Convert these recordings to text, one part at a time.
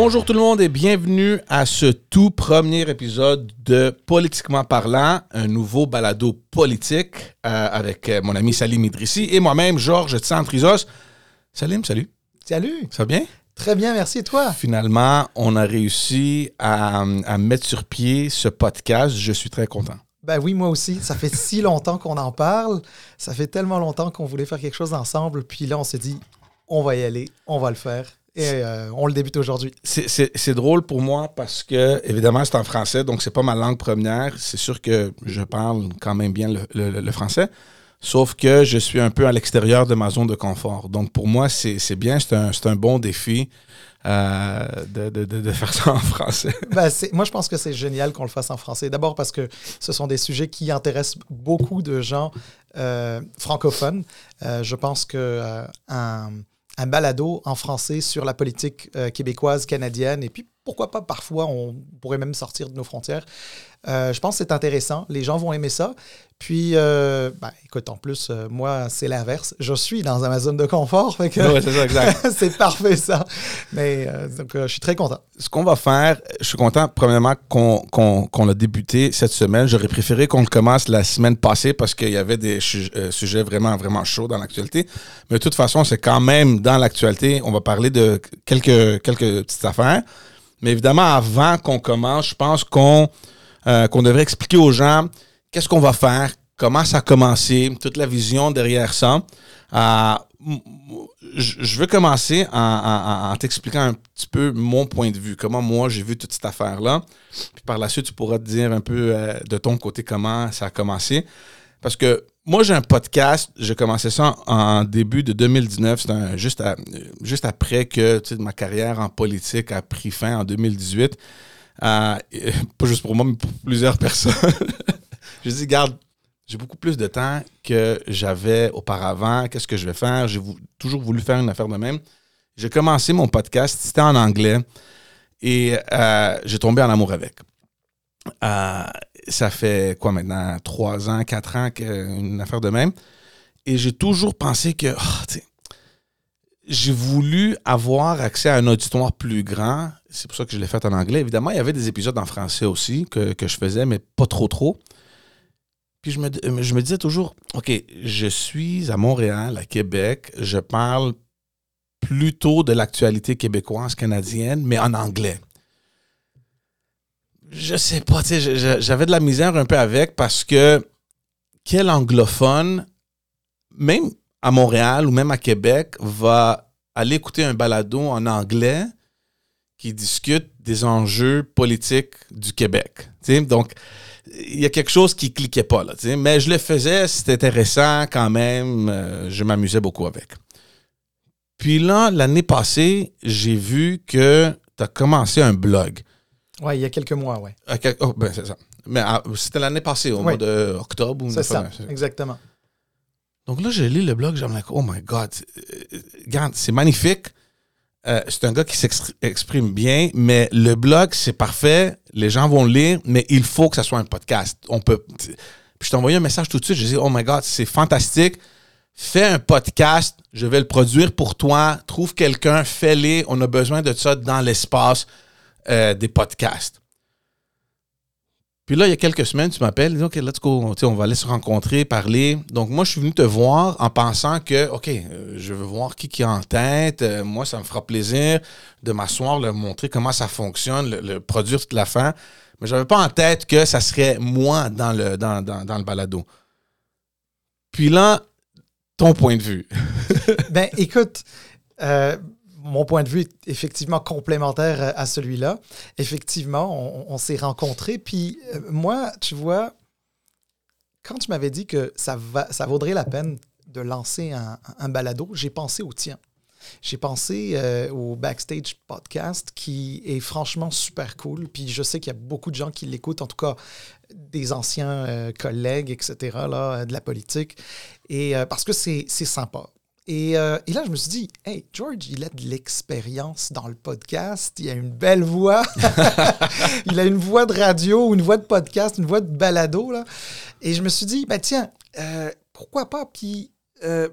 Bonjour tout le monde et bienvenue à ce tout premier épisode de Politiquement parlant, un nouveau balado politique euh, avec euh, mon ami Salim Idrissi et moi-même, Georges Tsantrizos. Salim, salut. Salut. Ça va bien? Très bien, merci. Et toi? Finalement, on a réussi à, à mettre sur pied ce podcast. Je suis très content. Ben oui, moi aussi. Ça fait si longtemps qu'on en parle. Ça fait tellement longtemps qu'on voulait faire quelque chose ensemble. Puis là, on s'est dit, on va y aller, on va le faire. Et euh, on le débute aujourd'hui. C'est drôle pour moi parce que, évidemment, c'est en français, donc c'est pas ma langue première. C'est sûr que je parle quand même bien le, le- le français. Sauf que je suis un peu à l'extérieur de ma zone de confort. Donc pour moi, c'est bien, c'est un, un bon défi euh, de, de- de- faire ça en français. Ben, moi, je pense que c'est génial qu'on le fasse en français. D'abord parce que ce sont des sujets qui intéressent beaucoup de gens euh, francophones. Je pense que un, un balado en français sur la politique euh, québécoise, canadienne, et puis pourquoi pas parfois on pourrait même sortir de nos frontières. Euh, je pense que c'est intéressant. Les gens vont aimer ça. Puis, euh, ben, écoute, en plus, euh, moi, c'est l'inverse. Je suis dans ma zone de confort. fait que Ouais, c'est ça, exact. c'est parfait, ça. Mais donc, je suis très content. Ce qu'on va faire, je suis content, premièrement, qu'on qu'on- qu'on l'a débuté cette semaine. J'aurais préféré qu'on le commence la semaine passée parce qu'il y avait des su- sujets vraiment, vraiment chauds dans l'actualité. Mais de toute façon, c'est quand même dans l'actualité. On va parler de quelques, quelques petites affaires. Mais évidemment, avant qu'on commence, je pense qu'on euh, qu'on devrait expliquer aux gens qu'est-ce qu'on va faire, comment ça a commencé, toute la vision derrière ça. Euh, je veux commencer en, en- en- en t'expliquant un petit peu mon point de vue, comment moi j'ai vu toute cette affaire-là. Puis par la suite, tu pourras te dire un peu euh, de ton côté comment ça a commencé. Parce que moi, j'ai un podcast, j'ai commencé ça en, début de 2019, c'est un- juste, juste après que ma carrière en politique a pris fin en 2018. Euh, pas juste pour moi, mais pour plusieurs personnes. je dis, garde, j'ai beaucoup plus de temps que j'avais auparavant. Qu'est-ce que je vais faire? J'ai toujours voulu faire une affaire de même. J'ai commencé mon podcast, c'était en anglais, et euh, j'ai tombé en amour avec. Euh, ça fait quoi maintenant? Trois ans, quatre ans qu'une affaire de même. Et j'ai toujours pensé que, oh, j'ai voulu avoir accès à un auditoire plus grand. C'est pour ça que je l'ai fait en anglais. Évidemment, il y avait des épisodes en français aussi que, que je faisais, mais pas trop trop. Puis je me, je me disais toujours, OK, je suis à Montréal, à Québec, je parle plutôt de l'actualité québécoise, canadienne, mais en anglais. Je sais pas, tu sais, j'avais de la misère un peu avec parce que quel anglophone, même à Montréal ou même à Québec, va aller écouter un balado en anglais qui discute des enjeux politiques du Québec. tu sais? Donc, il y a quelque chose qui cliquait pas là, tu sais? mais je le faisais, c'était intéressant quand même, euh, je m'amusais beaucoup avec. Puis là, l'année passée, j'ai vu que tu as commencé un blog. Ouais, il y a quelques mois. À quel- oh, ben, c'est ça. Mais ah, c'était l'année passée, au Oui. mois d'octobre. ou C'est ça, exactement. donc là, j'ai lu le blog, j'ai like, oh my God, euh, regarde, c'est magnifique. Euh, c'est un gars qui s'exprime bien, mais le blog, c'est parfait. Les gens vont le lire, mais il faut que ça soit un podcast. On peut. Puis je t'ai envoyé un message tout de suite. Je dis, oh my God, c'est fantastique. Fais un podcast. Je vais le produire pour toi. Trouve quelqu'un, fais-le. On a besoin de ça dans l'espace euh, des podcasts. Puis là, il y a quelques semaines, tu m'appelles, dis, OK, let's go, on va aller se rencontrer, parler. Donc, moi, je suis venu te voir en pensant que, OK, euh, je veux voir qui qui est en tête. Euh, moi, ça me fera plaisir de m'asseoir, leur montrer comment ça fonctionne, le, produire toute la fin. Mais je n'avais pas en tête que ça serait moi dans le, dans, dans, dans le balado. Puis là, ton point de vue. Ben, écoute, mon point de vue est effectivement complémentaire euh, à celui-là. Effectivement, on, s'est rencontrés. Puis euh, moi, tu vois, quand tu m'avais dit que ça, va, ça vaudrait la peine de lancer un, balado, j'ai pensé au tien. J'ai pensé euh, au Backstage Podcast qui est franchement super cool. Puis je sais qu'il y a beaucoup de gens qui l'écoutent, en tout cas des anciens collègues, etc., là, de la politique. Et parce que c'est sympa. Et, euh, et là, je me suis dit, hey, George, il a de l'expérience dans le podcast, il a une belle voix, il a une voix de radio, une voix de podcast, une voix de balado. Là. Et je me suis dit, ben tiens, euh, pourquoi pas, puis euh,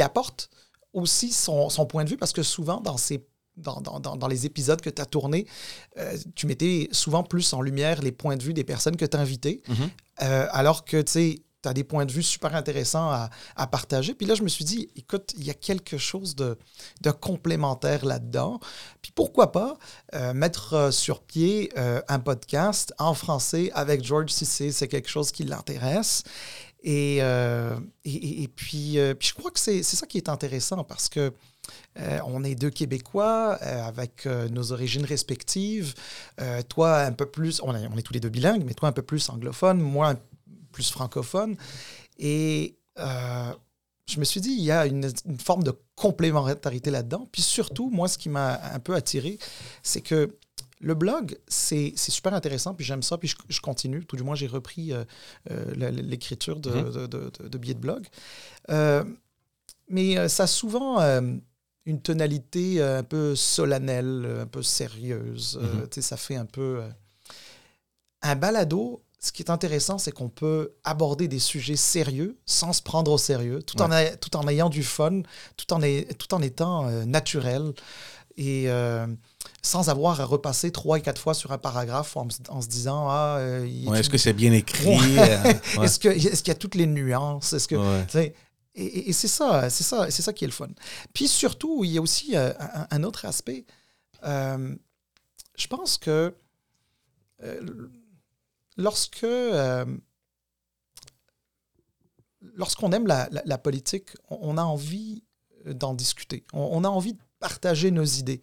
apporte aussi son, son point de vue, parce que souvent, dans ces dans, dans, dans, les épisodes que tu as tournés, tu mettais souvent plus en lumière les points de vue des personnes que tu as invitées. Mm-hmm. alors que, tu sais, tu as des points de vue super intéressants à, partager. Puis là, je me suis dit, écoute, il y a quelque chose de, de complémentaire là-dedans. Puis pourquoi pas euh, mettre euh, sur pied euh, un podcast en français avec George Cissé, c'est quelque chose qui l'intéresse. Et, et, puis, je crois que c'est ça qui est intéressant parce que on est deux Québécois avec nos origines respectives. toi, un peu plus, on est, on est, tous les deux bilingues, mais toi, un peu plus anglophone, moi, un plus francophone. Et euh, je me suis dit, il y a une, forme de complémentarité là-dedans. Puis surtout, moi, ce qui m'a un peu attiré, c'est que le blog, c'est super intéressant, puis j'aime ça, puis je, continue. Tout du moins, j'ai repris euh, euh, l'écriture de, mm-hmm. de, de, billets de blog. mais ça a souvent une tonalité un peu solennelle, un peu sérieuse. Mm-hmm. ça fait un peu... un balado, ce qui est intéressant, c'est qu'on peut aborder des sujets sérieux sans se prendre au sérieux, tout, en, tout en ayant du fun, tout en, tout en étant euh, naturel et euh, sans avoir à repasser trois et quatre fois sur un paragraphe en, se disant ah euh, est-ce que c'est bien écrit? Est-ce que est-ce qu'il y a toutes les nuances? Est-ce que et, et c'est ça c'est ça c'est ça qui est le fun. Puis surtout il y a aussi un, un, autre aspect je pense que lorsque euh, lorsqu'on aime la, politique, on, a envie d'en discuter. On, a envie de partager nos idées.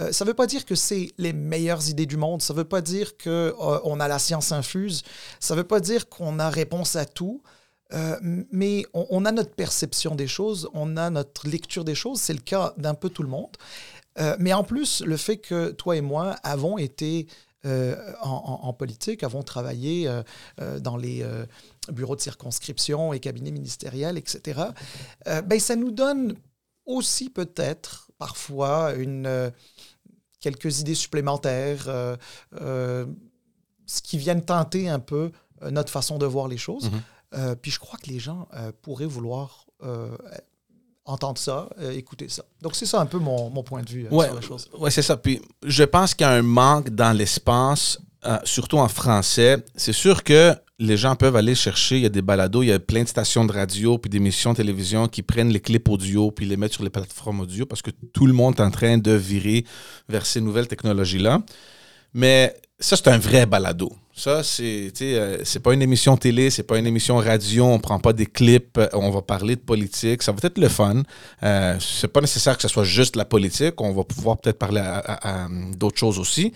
Euh, ça ne veut pas dire que c'est les meilleures idées du monde. Ça ne veut pas dire qu'on euh, a la science infuse. Ça ne veut pas dire qu'on a réponse à tout. mais on, a notre perception des choses, on a notre lecture des choses. C'est le cas d'un peu tout le monde. mais en plus, le fait que toi et moi avons été euh, en, politique, avons travaillé euh, euh, dans les bureaux de circonscription et cabinets ministériels, etc., ben, ça nous donne aussi peut-être parfois une, quelques idées supplémentaires, ce qui viennent tenter un peu notre façon de voir les choses. Mm-hmm. puis je crois que les gens pourraient vouloir entendre ça, euh, écouter ça. Donc, c'est ça un peu mon, mon point de vue euh, sur la chose. Oui, c'est ça. Puis, je pense qu'il y a un manque dans l'espace, euh, surtout en français. C'est sûr que les gens peuvent aller chercher, il y a des balados, il y a plein de stations de radio puis d'émissions de télévision qui prennent les clips audio puis les mettent sur les plateformes audio parce que tout le monde est en train de virer vers ces nouvelles technologies-là. Mais ça, c'est un vrai balado. Ça, c'est euh, c'est pas une émission télé, c'est pas une émission radio, on prend pas des clips, euh, on va parler de politique. Ça va être le fun. Euh, c'est pas nécessaire que ce soit juste la politique, on va pouvoir peut-être parler à, d'autres choses aussi.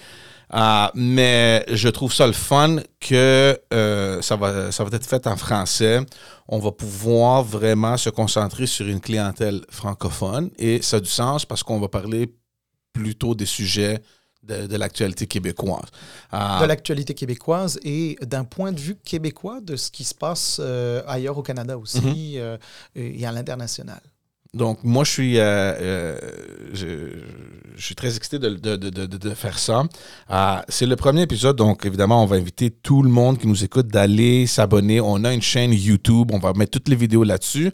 Euh, mais je trouve ça le fun que ça, va, ça va être fait en français. On va pouvoir vraiment se concentrer sur une clientèle francophone et ça a du sens parce qu'on va parler plutôt des sujets de, l'actualité québécoise. de l'actualité québécoise et d'un point de vue québécois de ce qui se passe euh, ailleurs au Canada aussi mhm. euh, et à l'international. Donc, moi, je suis, euh, euh, je, suis très excité de, de, de, de faire ça. Euh, c'est le premier épisode, donc évidemment, on va inviter tout le monde qui nous écoute d'aller s'abonner. On a une chaîne YouTube, on va mettre toutes les vidéos là-dessus.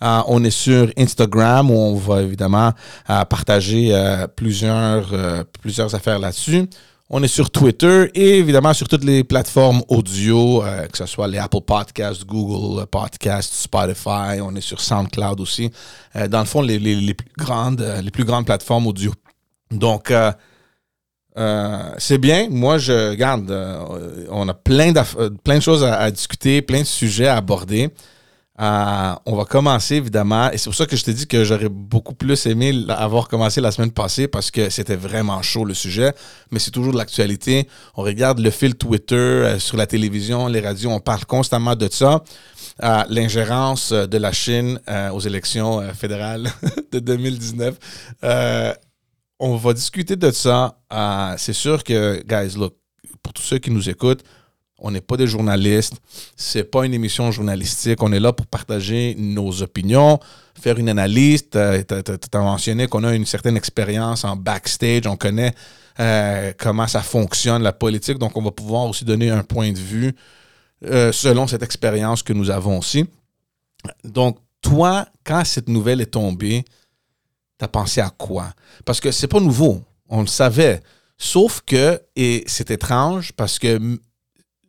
on est sur Instagram où on va évidemment partager plusieurs, plusieurs affaires là-dessus. On est sur Twitter et évidemment sur toutes les plateformes audio, euh, que ce soit les Apple Podcasts, Google Podcasts, Spotify. On est sur SoundCloud aussi. Euh, dans le fond, les, les, plus grandes, euh, les plus grandes plateformes audio. Donc, c'est bien. Moi, je garde. on a plein de choses à, discuter, plein de sujets à aborder. Euh, on va commencer évidemment, et c'est pour ça que je t'ai dit que j'aurais beaucoup plus aimé avoir commencé la semaine passée parce que c'était vraiment chaud le sujet, mais c'est toujours de l'actualité. On regarde le fil Twitter, euh, sur la télévision, les radios, on parle constamment de ça. Euh, l'ingérence de la Chine aux élections fédérales de 2019. on va discuter de ça. c'est sûr que, guys, look, pour tous ceux qui nous écoutent, on n'est pas des journalistes. C'est pas une émission journalistique. On est là pour partager nos opinions, faire une analyse. Tu as, mentionné qu'on a une certaine expérience en backstage. On connaît euh, comment ça fonctionne, la politique. Donc, on va pouvoir aussi donner un point de vue euh, selon cette expérience que nous avons aussi. Donc, toi, quand cette nouvelle est tombée, t'as pensé à quoi? Parce que c'est pas nouveau. On le savait. Sauf que, et c'est étrange parce que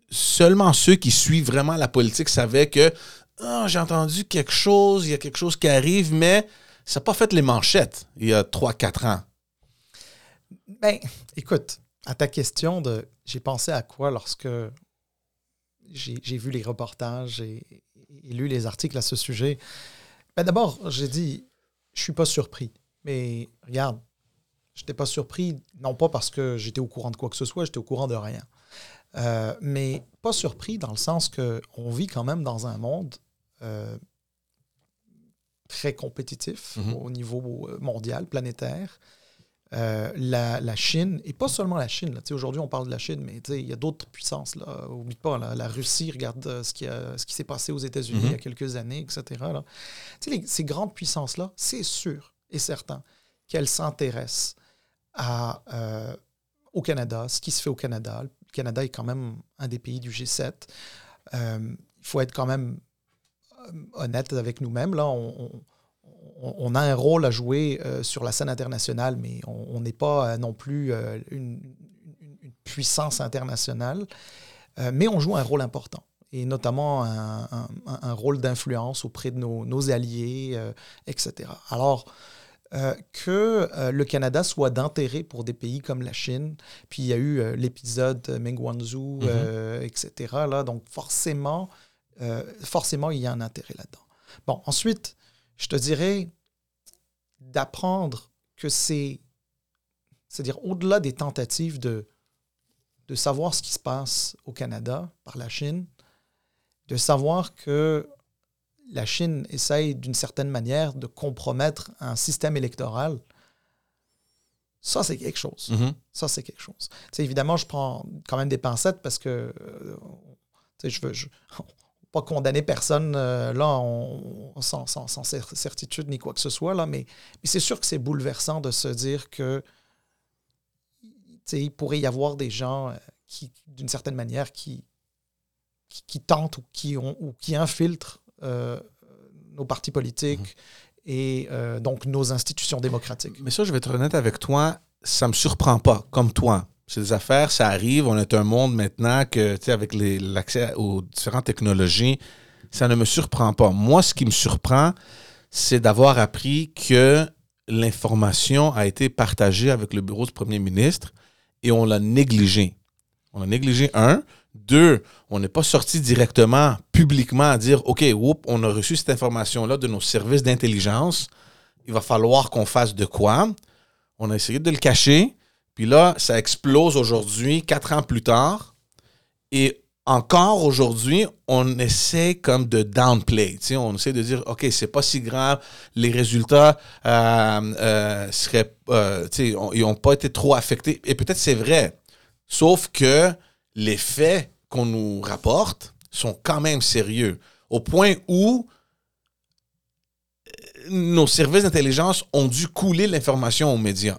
seulement ceux qui suivent vraiment la politique savaient que ah, j'ai entendu quelque chose, il y a quelque chose qui arrive, mais ça n'a pas fait les manchettes il y a 3-4 ans. Ben, écoute, à ta question de j'ai pensé à quoi lorsque j'ai vu les reportages et, lu les articles à ce sujet? Ben D'abord, j'ai dit, je suis pas surpris. Mais regarde, je n'étais pas surpris, non pas parce que j'étais au courant de quoi que ce soit, j'étais au courant de rien. Euh, mais pas surpris dans le sens qu'on vit quand même dans un monde euh, très compétitif mhm. au niveau euh, mondial, planétaire. Euh, la, Chine, et pas seulement la Chine, aujourd'hui on parle de la Chine, mais il y a d'autres puissances. Là. Oublie pas, la Russie, regarde ce qui, ce qui s'est passé aux États-Unis il y a mhm. quelques années, etc. Là. ces grandes puissances-là, c'est sûr et certain qu'elles s'intéressent à, au Canada, ce qui se fait au Canada. Canada est quand même un des pays du G7. il faut être quand même honnête avec nous-mêmes. Là, on, a un rôle à jouer euh, sur la scène internationale, mais on n'est pas euh, non plus euh, une, puissance internationale. mais on joue un rôle important, et notamment un, rôle d'influence auprès de nos, alliés, etc. Alors, que le Canada soit d'intérêt pour des pays comme la Chine. Puis il y a eu l'épisode Meng Wanzhou, mm-hmm. etc. Là, donc forcément, euh, forcément, il y a un intérêt là-dedans. Bon, ensuite, je te dirais d'apprendre que c'est, c'est-à-dire au-delà des tentatives de, de savoir ce qui se passe au Canada par la Chine, de savoir que la Chine essaye d'une certaine manière de compromettre un système électoral, ça c'est quelque chose. Mm-hmm. Ça c'est quelque chose. évidemment, je prends quand même des pincettes parce que euh, je veux, je, pas condamner personne euh, là on, sans, certitude ni quoi que ce soit, là, mais, mais c'est sûr que c'est bouleversant de se dire que il pourrait y avoir des gens euh, qui, d'une certaine manière, qui, qui, tentent ou qui, ont, ou qui infiltrent nos partis politiques mhm. et donc nos institutions démocratiques. Mais ça, je vais être honnête avec toi, ça me surprend pas, comme toi. C'est des affaires, ça arrive. On est un monde maintenant que, tu sais, avec l'accès aux différentes technologies, ça ne me surprend pas. Moi, ce qui me surprend, c'est d'avoir appris que l'information a été partagée avec le bureau du premier ministre et on l'a négligé. On a négligé un. Deux, on n'est pas sorti directement, publiquement, à dire OK, whoop, on a reçu cette information-là de nos services d'intelligence. Il va falloir qu'on fasse de quoi? On a essayé de le cacher. Puis là, ça explose aujourd'hui, quatre ans plus tard. Et encore aujourd'hui, on essaie comme de downplay. On essaie de dire, OK, c'est pas si grave, les résultats euh, euh, seraient, euh, ils n'ont pas été trop affectés. Et peut-être c'est vrai. Sauf que les faits qu'on nous rapporte sont quand même sérieux. Au point où nos services d'intelligence ont dû couler l'information aux médias.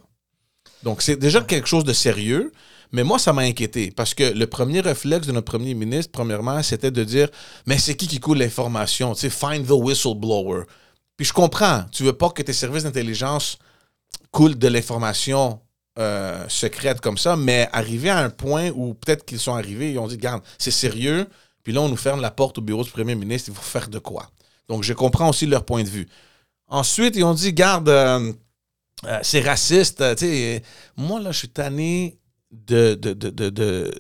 Donc, c'est déjà quelque chose de sérieux. Mais moi, ça m'a inquiété parce que le premier réflexe de notre premier ministre, premièrement, c'était de dire Mais c'est qui qui coule l'information? Tu sais, find the whistleblower. Puis je comprends, tu veux pas que tes services d'intelligence coulent de l'information euh, secrète comme ça, mais arriver à un point où peut-être qu'ils sont arrivés, ils ont dit Regarde, c'est sérieux, puis là, on nous ferme la porte au bureau du premier ministre, il faut faire de quoi Donc, je comprends aussi leur point de vue. Ensuite, ils ont dit Garde. Euh, euh, c'est raciste. Euh, moi, là, je suis tanné de, de,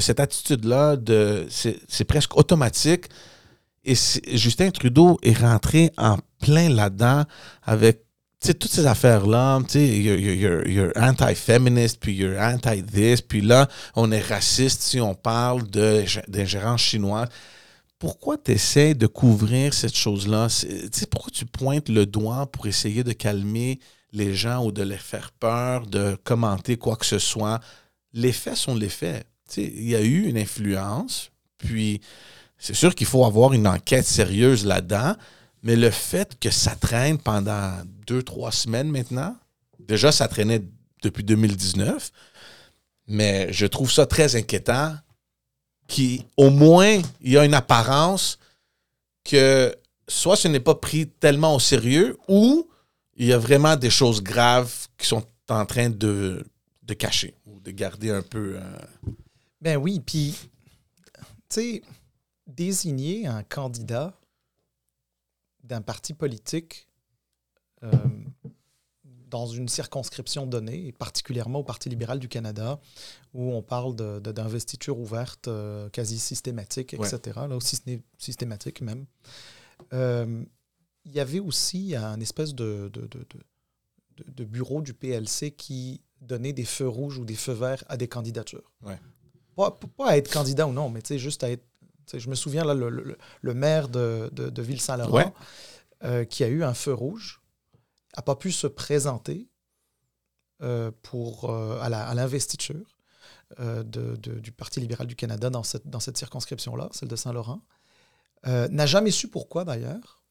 cette attitude-là. C'est presque automatique. Et Justin Trudeau est rentré en plein là-dedans avec toutes ces affaires-là, tu sais, you're, anti-feminist, puis you're anti-this, puis là, on est raciste si on parle d'ingérence chinoise pourquoi tu essaies de couvrir cette chose-là? Pourquoi tu pointes le doigt pour essayer de calmer les gens ou de les faire peur, de commenter quoi que ce soit? Les faits sont les faits. Il y a eu une influence, puis c'est sûr qu'il faut avoir une enquête sérieuse là-dedans, mais le fait que ça traîne pendant deux, trois semaines maintenant, déjà ça traînait depuis 2019, mais je trouve ça très inquiétant qui, au moins, il y a une apparence que soit ce n'est pas pris tellement au sérieux ou il y a vraiment des choses graves qui sont en train de, de cacher ou de garder un peu. euh, Ben oui, puis, tu sais, désigner un candidat d'un parti politique euh, dans une circonscription donnée, et particulièrement au Parti libéral du Canada, où on parle d'investiture ouverte euh, quasi systématique, etc., là, aussi systématique même. Euh, il y avait aussi un espèce de, de, de- de- bureau du PLC qui donnait des feux rouges ou des feux verts à des candidatures. Ouais. Pas, pas à être candidat ou non, mais juste à être. Je me souviens, là, le, le- le maire de, de, de Ville-Saint-Laurent, Ouais. euh, qui a eu un feu rouge, n'a pas pu se présenter euh, pour, euh, à l'investiture euh, de- du Parti libéral du Canada dans cette, dans cette circonscription-là, celle de Saint-Laurent. Euh, n'a jamais su pourquoi, d'ailleurs.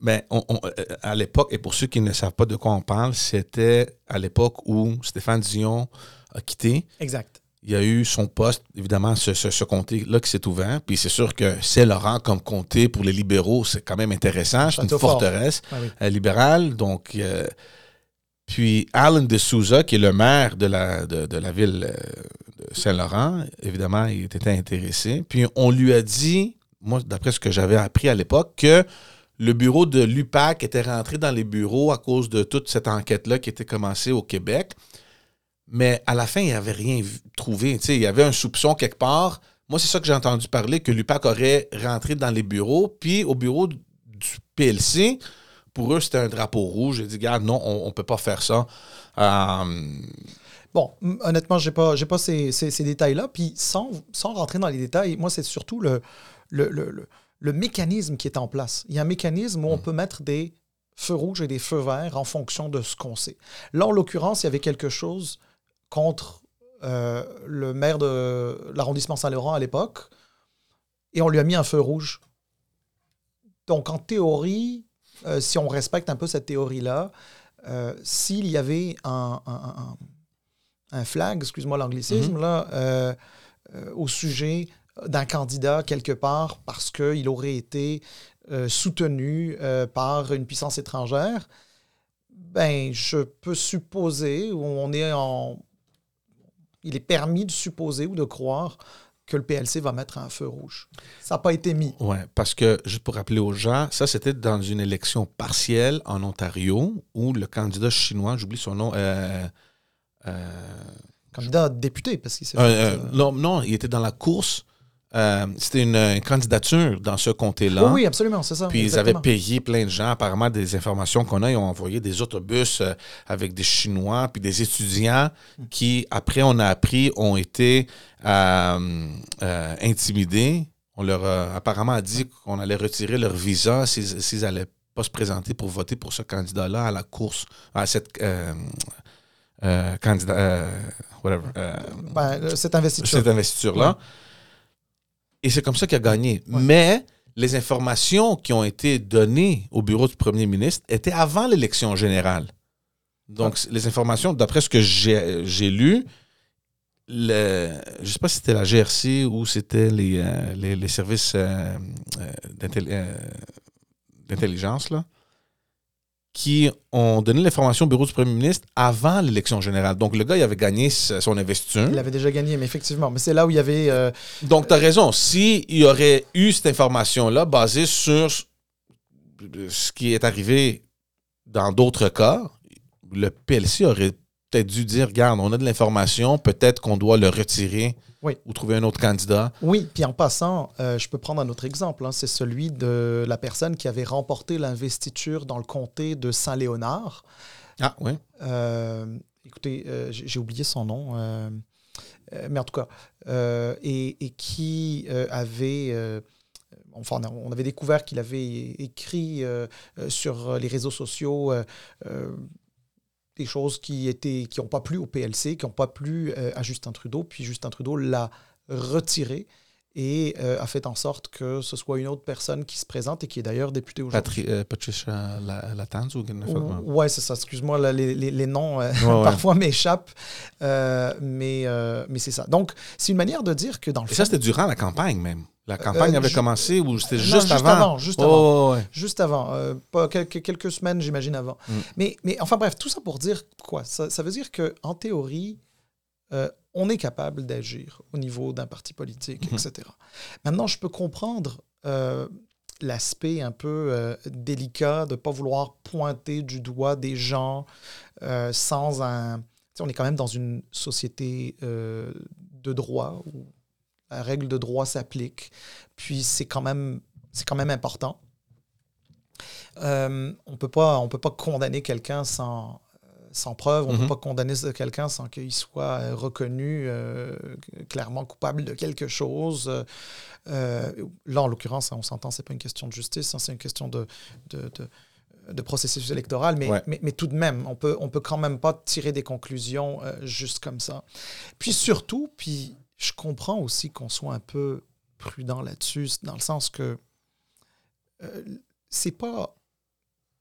Mais on- on- euh, à l'époque, et pour ceux qui ne savent pas de quoi on parle, c'était à l'époque où Stéphane Dion a quitté. Exact. Il y a eu son poste, évidemment, ce, ce- ce comté-là qui s'est ouvert. Puis c'est sûr que Saint-Laurent comme comté pour les libéraux, c'est quand même intéressant. C'est une forteresse Ah oui. euh, libérale. Donc, euh, puis Alan de Souza, qui est le maire de la, de, de la ville euh, de Saint-Laurent, évidemment, il était intéressé. Puis on lui a dit, moi, d'après ce que j'avais appris à l'époque, que le bureau de l'UPAC était rentré dans les bureaux à cause de toute cette enquête-là qui était commencée au Québec. Mais à la fin, il n'y avait rien trouvé. Il y avait un soupçon quelque part. Moi, c'est ça que j'ai entendu parler, que l'UPAC aurait rentré dans les bureaux. Puis au bureau du PLC, pour eux, c'était un drapeau rouge. J'ai dit, regarde, non, on ne peut pas faire ça. Euh, Bon, honnêtement, je n'ai pas, j'ai pas ces, ces- ces détails-là. Puis sans, sans rentrer dans les détails, moi, c'est surtout le, le, le- le- le mécanisme qui est en place. Il y a un mécanisme où on peut mettre des feux rouges et des feux verts en fonction de ce qu'on sait. Là, en l'occurrence, il y avait quelque chose contre euh, le maire de l'arrondissement Saint-Laurent à l'époque, et on lui a mis un feu rouge. Donc, en théorie, euh, si on respecte un peu cette théorie-là, euh, s'il y avait un, un- un- un flag, excuse-moi l'anglicisme, là, euh, euh, au sujet d'un candidat quelque part parce qu'il aurait été soutenu par une puissance étrangère, ben, je peux supposer, on est en. Il est permis de supposer ou de croire que le PLC va mettre un feu rouge. Ça n'a pas été mis. ouais, parce que, juste pour rappeler aux gens, ça, c'était dans une élection partielle en Ontario où le candidat chinois, j'oublie son nom, euh, euh, Candidat député, parce qu'il s'est fait, euh, non, non, il était dans la course. Euh, C'était une, une candidature dans ce comté-là. Oui, oui, absolument, c'est ça. Puis ils avaient payé plein de gens. Apparemment, des informations qu'on a, ils ont envoyé des autobus euh, avec des Chinois, puis des étudiants qui, après, on a appris, ont été euh, euh, intimidés. On leur a apparemment dit qu'on allait retirer leur visa s'ils n'allaient pas se présenter pour voter pour ce candidat-là à la course, à cette euh, euh, candidat, euh, whatever, euh, Ben, euh, cette investiture. cette investiture-là. Et c'est comme ça qu'il a gagné. Mais les informations qui ont été données au bureau du premier ministre étaient avant l'élection générale. Donc, les informations, d'après ce que j'ai lu, le, je ne sais pas si c'était la GRC ou c'était les, euh, les, les services euh, euh, d'intelligence, là, qui ont donné l'information au bureau du premier ministre avant l'élection générale. Donc, le gars, il avait gagné son investiture. Il avait déjà gagné, mais effectivement. Mais c'est là où il y avait. euh, Donc, tu as raison. S'il y aurait eu cette information-là basée sur ce qui est arrivé dans d'autres cas, le PLC aurait peut-être dû dire regarde, on a de l'information, peut-être qu'on doit le retirer Oui. ou trouver un autre candidat. Oui, puis en passant, euh, je peux prendre un autre exemple. hein. C'est celui de la personne qui avait remporté l'investiture dans le comté de Saint-Léonard. Ah, oui. Euh, écoutez, euh, j'ai oublié son nom, mais en tout cas, et, et qui avait, enfin, on avait découvert qu'il avait écrit euh, sur les réseaux sociaux euh, euh, des choses qui étaient, qui n'ont pas plu au PLC, qui n'ont pas plu euh, à Justin Trudeau, puis Justin Trudeau l'a retiré. Et euh, a fait en sorte que ce soit une autre personne qui se présente et qui est d'ailleurs députée aujourd'hui. Euh, Patricia Latanz ou Oui, c'est ça. Excuse-moi, les, les, les, noms euh, parfois m'échappent, mais, mais c'est ça. Donc, c'est une manière de dire que dans le Et ça, c'était durant la campagne même. La campagne avait commencé ou c'était juste, juste, avant? Juste avant. Juste avant. pas quelques, quelques semaines, j'imagine, avant. Mm. Mais, mais enfin bref, tout ça pour dire quoi? Ça, ça veut dire qu'en théorie, on est capable d'agir au niveau d'un parti politique, mhm. etc. Maintenant, je peux comprendre euh, l'aspect un peu euh, délicat de ne pas vouloir pointer du doigt des gens euh, sans un... on est quand même dans une société de droit où la règle de droit s'applique, puis c'est quand même, c'est quand même important. on ne peut pas condamner quelqu'un sans, sans preuve. On ne peut mhm. pas condamner quelqu'un sans qu'il soit euh, reconnu euh, clairement coupable de quelque chose. Euh, là, en l'occurrence, on s'entend, ce n'est pas une question de justice, hein, c'est une question de, de, processus électoral, mais, mais, tout de même, on peut, on peut quand même pas tirer des conclusions juste comme ça. Puis surtout, puis je comprends aussi qu'on soit un peu prudent là-dessus, dans le sens que c'est pas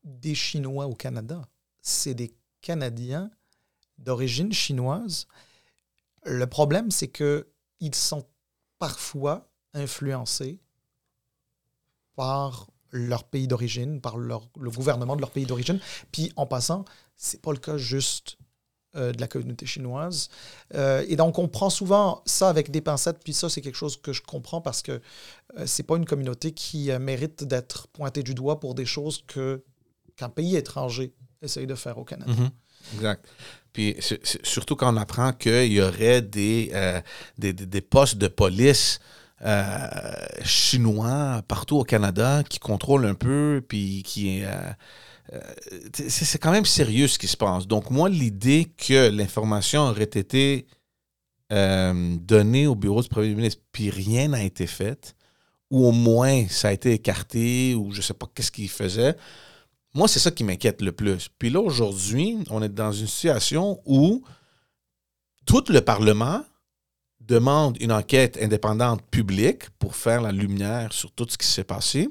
des Chinois au Canada, c'est des Canadiens d'origine chinoise. Le problème, c'est qu'ils sont parfois influencés par leur pays d'origine, par le gouvernement de leur pays d'origine. Puis en passant, c'est pas le cas juste euh, de la communauté chinoise. Euh, et donc on prend souvent ça avec des pincettes, puis ça c'est quelque chose que je comprends parce que euh, c'est pas une communauté qui mérite d'être pointée du doigt pour des choses que qu'un pays étranger essaye de faire au Canada. Mhm. Exact. Puis surtout quand on apprend qu'il y aurait des, euh, des, des, postes de police euh, chinois partout au Canada qui contrôlent un peu, puis qui... Euh, c'est quand même sérieux ce qui se passe. Donc moi, l'idée que l'information aurait été donnée au bureau du premier ministre, puis rien n'a été fait, ou au moins ça a été écarté, ou je ne sais pas qu'est-ce qu'il faisait, moi, c'est ça qui m'inquiète le plus. Puis là, aujourd'hui, on est dans une situation où tout le Parlement demande une enquête indépendante publique pour faire la lumière sur tout ce qui s'est passé.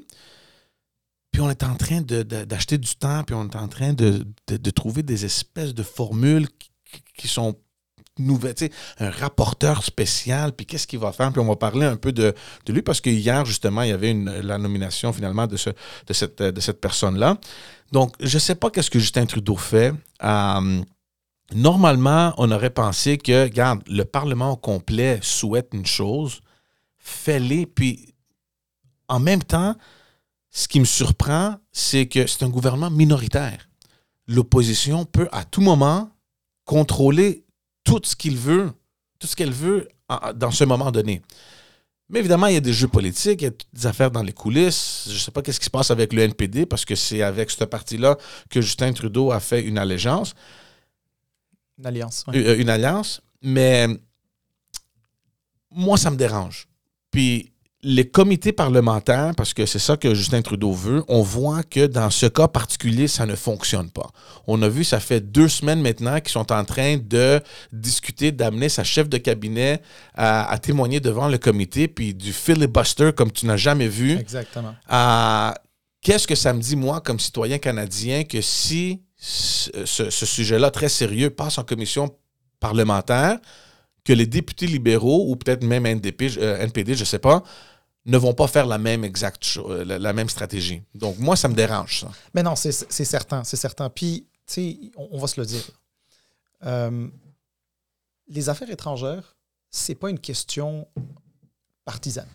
Puis on est en train d'acheter du temps, puis on est en train de, trouver des espèces de formules qui, sont nouvelle, un rapporteur spécial, puis qu'est-ce qu'il va faire, puis on va parler un peu de, lui, parce que hier, justement, il y avait la nomination finalement de, ce, de cette, de cette personne-là. Donc, je ne sais pas qu'est-ce que Justin Trudeau fait. Euh, normalement, on aurait pensé que, regarde, le Parlement au complet souhaite une chose, fais-les, puis en même temps, ce qui me surprend, c'est que c'est un gouvernement minoritaire. L'opposition peut à tout moment contrôler tout ce qu'il veut, tout ce qu'elle veut dans ce moment donné. Mais évidemment, il y a des jeux politiques, il y a des affaires dans les coulisses. Je ne sais pas qu'est-ce qui se passe avec le NPD parce que c'est avec ce parti-là que Justin Trudeau a fait une allégeance. Une alliance. Euh, une alliance. Mais moi, ça me dérange. Puis les comités parlementaires, parce que c'est ça que Justin Trudeau veut, on voit que dans ce cas particulier, ça ne fonctionne pas. On a vu, ça fait deux semaines maintenant qu'ils sont en train de discuter, d'amener sa chef de cabinet à, témoigner devant le comité, puis du filibuster comme tu n'as jamais vu. Exactement. Qu'est-ce que ça me dit, moi, comme citoyen canadien, que si ce, ce sujet-là très sérieux passe en commission parlementaire, que les députés libéraux ou peut-être même NDP, NPD, je ne sais pas, ne vont pas faire la même exacte euh, la, même stratégie. Donc, moi, ça me dérange, ça. Mais non, c'est certain, c'est certain. Puis, tu sais, on, va se le dire. Euh, les affaires étrangères, c'est pas une question partisane.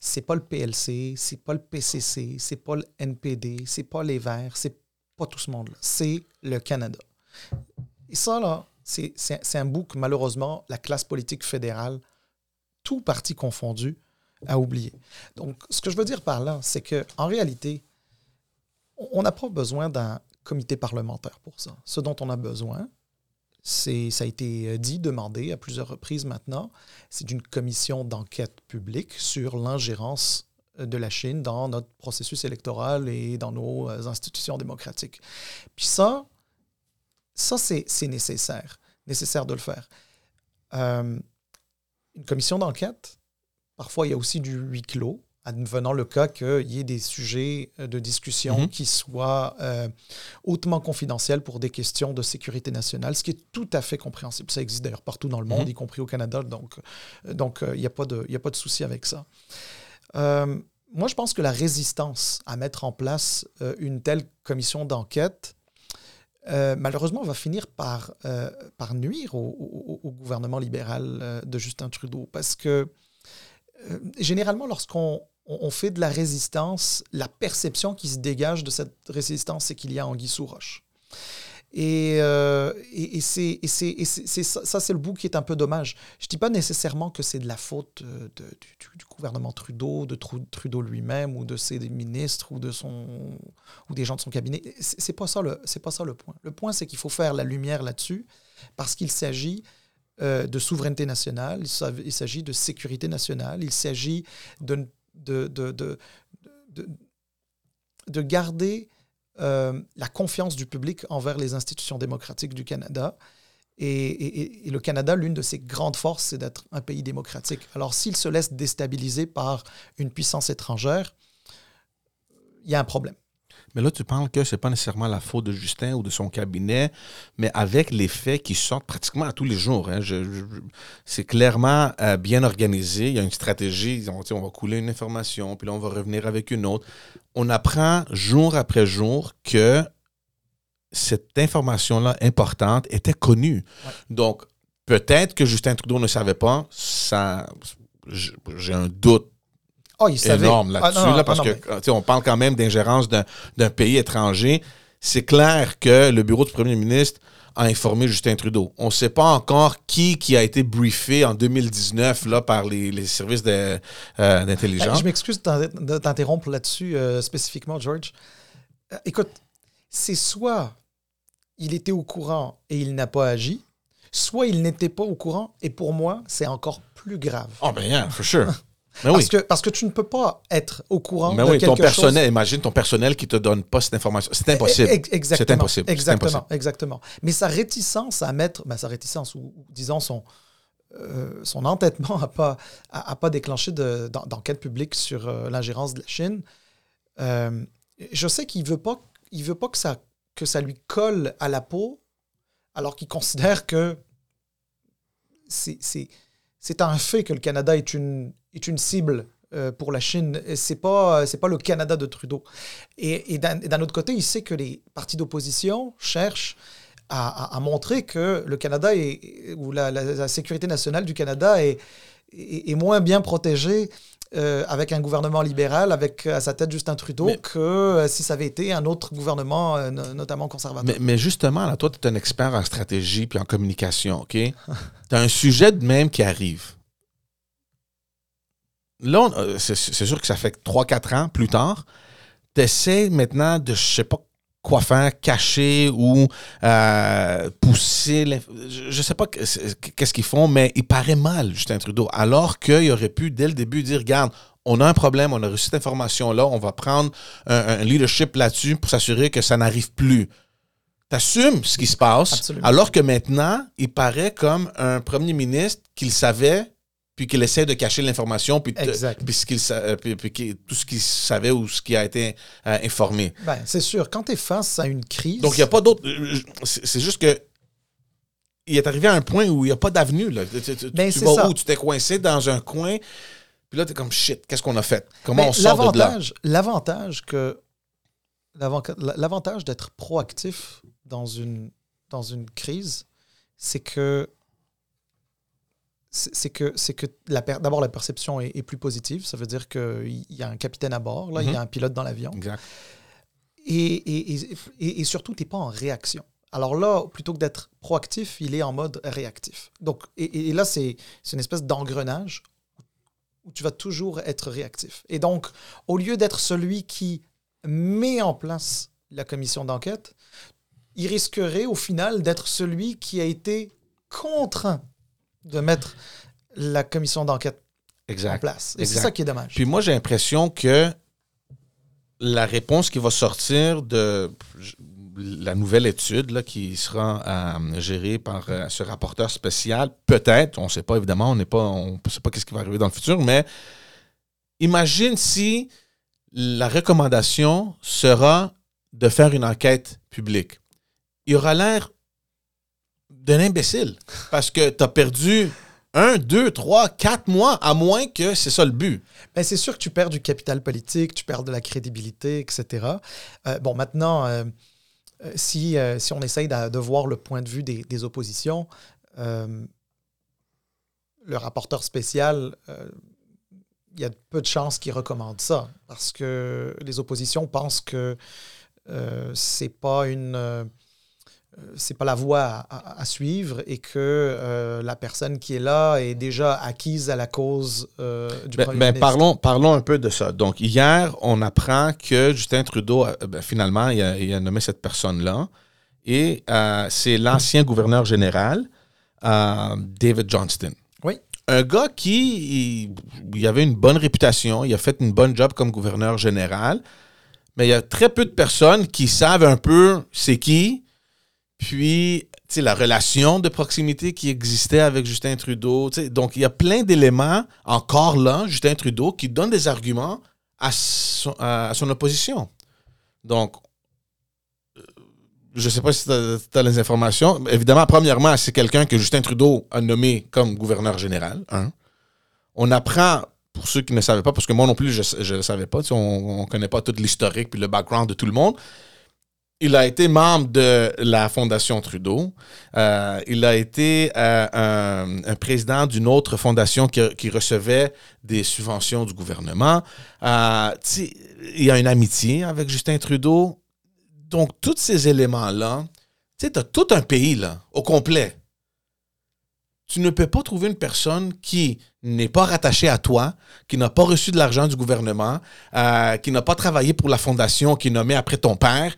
C'est pas le PLC, c'est pas le PCC, c'est pas le NPD, c'est pas les Verts, c'est pas tout ce monde-là. C'est le Canada. Et ça, là, c'est un bout que, malheureusement, la classe politique fédérale, tout parti confondu, à oublier. Donc, ce que je veux dire par là, c'est qu'en réalité, on n'a pas besoin d'un comité parlementaire pour ça. Ce dont on a besoin, c'est, ça a été dit, demandé à plusieurs reprises maintenant, c'est d'une commission d'enquête publique sur l'ingérence de la Chine dans notre processus électoral et dans nos institutions démocratiques. Puis ça, ça c'est, nécessaire, nécessaire de le faire. Euh, une commission d'enquête, Parfois, il y a aussi du huis clos, advenant le cas qu'il y ait des sujets de discussion Mhm. qui soient euh, hautement confidentiels pour des questions de sécurité nationale, ce qui est tout à fait compréhensible. Ça existe d'ailleurs partout dans le monde, Mhm. y compris au Canada, donc euh, donc euh, il n'y a pas de, il y a pas de souci avec ça. Euh, moi, je pense que la résistance à mettre en place euh, une telle commission d'enquête, euh, malheureusement, va finir par, euh, par nuire au, au- au gouvernement libéral euh, de Justin Trudeau. Parce que euh, généralement, lorsqu'on on- on fait de la résistance, la perception qui se dégage de cette résistance, c'est qu'il y a anguille sous roche. Et, euh, c'est, ça, c'est le bout qui est un peu dommage. Je ne dis pas nécessairement que c'est de la faute euh, du, gouvernement Trudeau, de Tru- Trudeau lui-même, ou de ses ministres, ou, de des gens de son cabinet. Le, c'est pas ça le point. Le point, c'est qu'il faut faire la lumière là-dessus, parce qu'il s'agit euh, de souveraineté nationale, il sa- il s'agit de sécurité nationale, il s'agit de, de, de, de, de- de garder euh, la confiance du public envers les institutions démocratiques du Canada. Et le Canada, l'une de ses grandes forces, c'est d'être un pays démocratique. Alors s'il se laisse déstabiliser par une puissance étrangère, il y a un problème. Mais là, tu parles que c'est pas nécessairement la faute de Justin ou de son cabinet, mais avec les faits qui sortent pratiquement à tous les jours. hein, je- je- c'est clairement euh, bien organisé. Il y a une stratégie. On, on va couler une information, puis là, on va revenir avec une autre. On apprend jour après jour que cette information-là importante était connue. Ouais. Donc, peut-être que Justin Trudeau ne savait pas. Ça, j'ai un doute Oh, il énorme Ah, là-dessus, là, parce que mais- on parle quand même d'ingérence d'un pays étranger. C'est clair que le bureau du premier ministre a informé Justin Trudeau. On ne sait pas encore qui, qui a été briefé en 2019 là, par les, les services euh, d'intelligence. Je m'excuse de t'interrompre là-dessus euh, spécifiquement, George. Euh, écoute, c'est soit il était au courant et il n'a pas agi, soit il n'était pas au courant et pour moi, c'est encore plus grave. Oh, ben, yeah, for sure. Mais Parce, oui. que, parce que tu ne peux pas être au courant Mais de oui, ton quelque personnel, imagine ton personnel qui te donne pas cette information. C'est chose. impossible. E- e- Exactement. C'est impossible. Exactement, impossible. exactement. Mais sa réticence à mettre, ben, sa réticence, ou, ou disons son, euh, son entêtement à pas, à, à pas déclencher de- d'en- d'enquête publique sur euh, l'ingérence de la Chine, euh, je sais qu'il veut pas, il veut pas que ça, que ça lui colle à la peau, alors qu'il considère que c'est- c'est un fait que le Canada est une, cible euh, pour la Chine. C'est pas pas le Canada de Trudeau. Et, d'un autre côté, il sait que les partis d'opposition cherchent à, montrer que le Canada ou la, sécurité nationale du Canada est moins bien protégée euh, avec un gouvernement libéral, avec à sa tête Justin Trudeau, Mais- que euh, si ça avait été un autre gouvernement, euh, no- notamment conservateur. Mais, mais justement, là, toi, tu es un expert en stratégie puis en communication, OK? tu as un sujet de même qui arrive. Là, euh, c'est sûr que ça fait 3-4 ans plus tard. Tu essaies maintenant de, je sais pas faire, cacher ou euh, pousser. l'inf- Je je sais pas qu'est-ce qu'ils font, mais il paraît mal, Justin Trudeau. Alors qu'il aurait pu, dès le début, dire Regarde, on a un problème, on a reçu cette information-là, on va prendre un, un leadership là-dessus pour s'assurer que ça n'arrive plus. T'assumes ce qui se passe, Absolument. alors que maintenant, il paraît comme un premier ministre qu'il savait, puis qu'il essaie de cacher l'information, puis, puis, ce qu'il euh, puis- tout ce qu'il savait ou ce qui a été euh, informé. Ben, c'est sûr, quand tu es face à une crise. Donc, il n'y a pas d'autre. euh, C'est juste que. Il est arrivé à un point où il n'y a pas d'avenue. là. Tu, tu- Ben, tu vas ça. où? Tu t'es coincé dans un coin. Puis là, tu es comme shit, qu'est-ce qu'on a fait? Comment Mais on sort de là? l'avantage- que l'avan- l'avantage d'être proactif dans une dans une crise, c'est que c'est que c'est que d'abord la perception est, est plus positive. Ça veut dire qu'il y a un capitaine à bord, là, il y Mhm. a un pilote dans l'avion, et, et, et, surtout tu n'es pas en réaction. Alors là, plutôt que d'être proactif, il est en mode réactif. Donc, et, là, c'est c'est une espèce d'engrenage où tu vas toujours être réactif. Et donc, au lieu d'être celui qui met en place la commission d'enquête, il risquerait au final d'être celui qui a été contraint de mettre la commission d'enquête en place. Et c'est ça qui est dommage. Puis moi, j'ai l'impression que la réponse qui va sortir de, la nouvelle étude là, qui sera euh, gérée par euh, ce rapporteur spécial, peut-être, on ne sait pas évidemment, on n'est pas, on ne sait pas ce qui va arriver dans le futur, mais imagine si la recommandation sera de faire une enquête publique. Il aura l'air d'un imbécile parce que tu as perdu un, deux, trois, quatre mois, à moins que c'est ça le but. Ben, c'est sûr que tu perds du capital politique, tu perds de la crédibilité, etc. Euh, bon, maintenant, euh, euh, si, on essaye de, voir le point de vue des, des oppositions, le rapporteur spécial, il y a peu de chances qu'il recommande ça, parce que les oppositions pensent que c'est pas une c'est pas la voie à, suivre et que euh, la personne qui est là est déjà acquise à la cause euh, du ben, premier ben, Parlons, parlons un peu de ça. Donc, hier, on apprend que Justin Trudeau, ben, finalement, il a, nommé cette personne-là. Et c'est l'ancien gouverneur général, David Johnston. Oui. Un gars qui il, avait une bonne réputation, il a fait une bonne job comme gouverneur général, mais il y a très peu de personnes qui savent un peu c'est qui, puis, la relation de proximité qui existait avec Justin Trudeau. Donc, il y a plein d'éléments encore là, Justin Trudeau, qui donnent des arguments à son, opposition. Donc, je ne sais pas si tu as, les informations. Évidemment, premièrement, c'est quelqu'un que Justin Trudeau a nommé comme gouverneur général. On apprend, pour ceux qui ne savaient pas, parce que moi non plus, je ne savais pas, on ne connaît pas tout l'historique puis le background de tout le monde. Il a été membre de la Fondation Trudeau. Euh, il a été euh, un, président d'une autre fondation qui, recevait des subventions du gouvernement. Euh, il y a une amitié avec Justin Trudeau. Donc, tous ces éléments-là, tu as tout un pays là, au complet. Tu ne peux pas trouver une personne qui n'est pas rattachée à toi, qui n'a pas reçu de l'argent du gouvernement, qui n'a pas travaillé pour la fondation qui est nommée après ton père,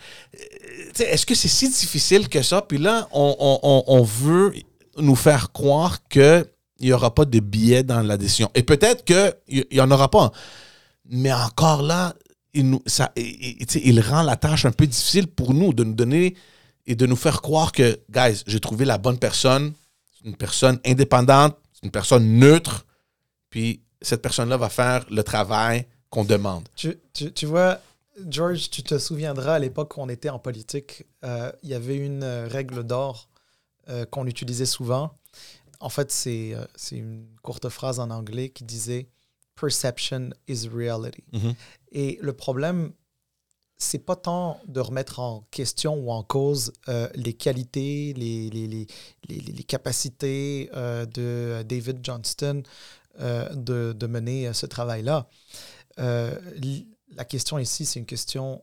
est-ce que c'est si difficile que ça? Puis là, on, veut nous faire croire qu'il n'y aura pas de billets dans la décision. Et peut-être qu'il n'y en aura pas. Mais encore là, ça, il rend la tâche un peu difficile pour nous de nous donner et de nous faire croire que, guys, j'ai trouvé la bonne personne, une personne indépendante, une personne neutre, puis cette personne-là va faire le travail qu'on demande. Tu, tu vois, George, tu te souviendras à l'époque où on était en politique, euh, il y avait une euh, règle d'or euh, qu'on utilisait souvent. En fait, c'est une courte phrase en anglais qui disait Perception is reality. Mm-hmm. Et le problème, c'est pas tant de remettre en question ou en cause les qualités, les, les, les, les capacités de David Johnston de, de, mener ce travail-là la question ici, c'est une question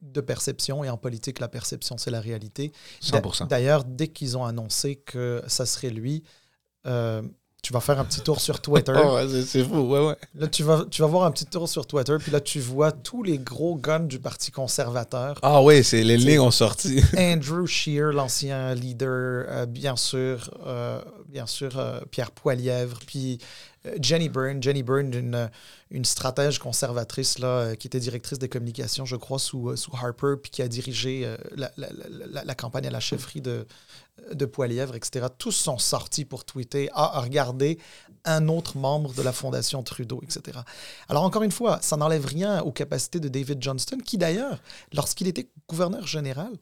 de perception et en politique, la perception, c'est la réalité. 100%. D'ailleurs, dès qu'ils ont annoncé que ça serait lui, euh, tu vas faire un petit tour sur Twitter. oh, c'est fou, ouais, ouais. Là, tu vas, tu vas voir un petit tour sur Twitter, puis là, tu vois tous les gros guns du Parti conservateur. Ah oui, c'est les lignes ont sorti. Andrew Scheer, l'ancien leader, euh, bien sûr, euh, bien sûr, Pierre Poilièvre, puis Jenny Byrne, Jenny Byrne, une, une stratège conservatrice là, euh, qui était directrice des communications, je crois, sous, euh, sous Harper, puis qui a dirigé euh, la, la, la, campagne à la chefferie de, de Poilièvre, etc. Tous sont sortis pour tweeter Ah, regardez, un autre membre de la Fondation Trudeau, etc. Alors, encore une fois, ça n'enlève rien aux capacités de David Johnston, qui d'ailleurs, lorsqu'il était gouverneur général,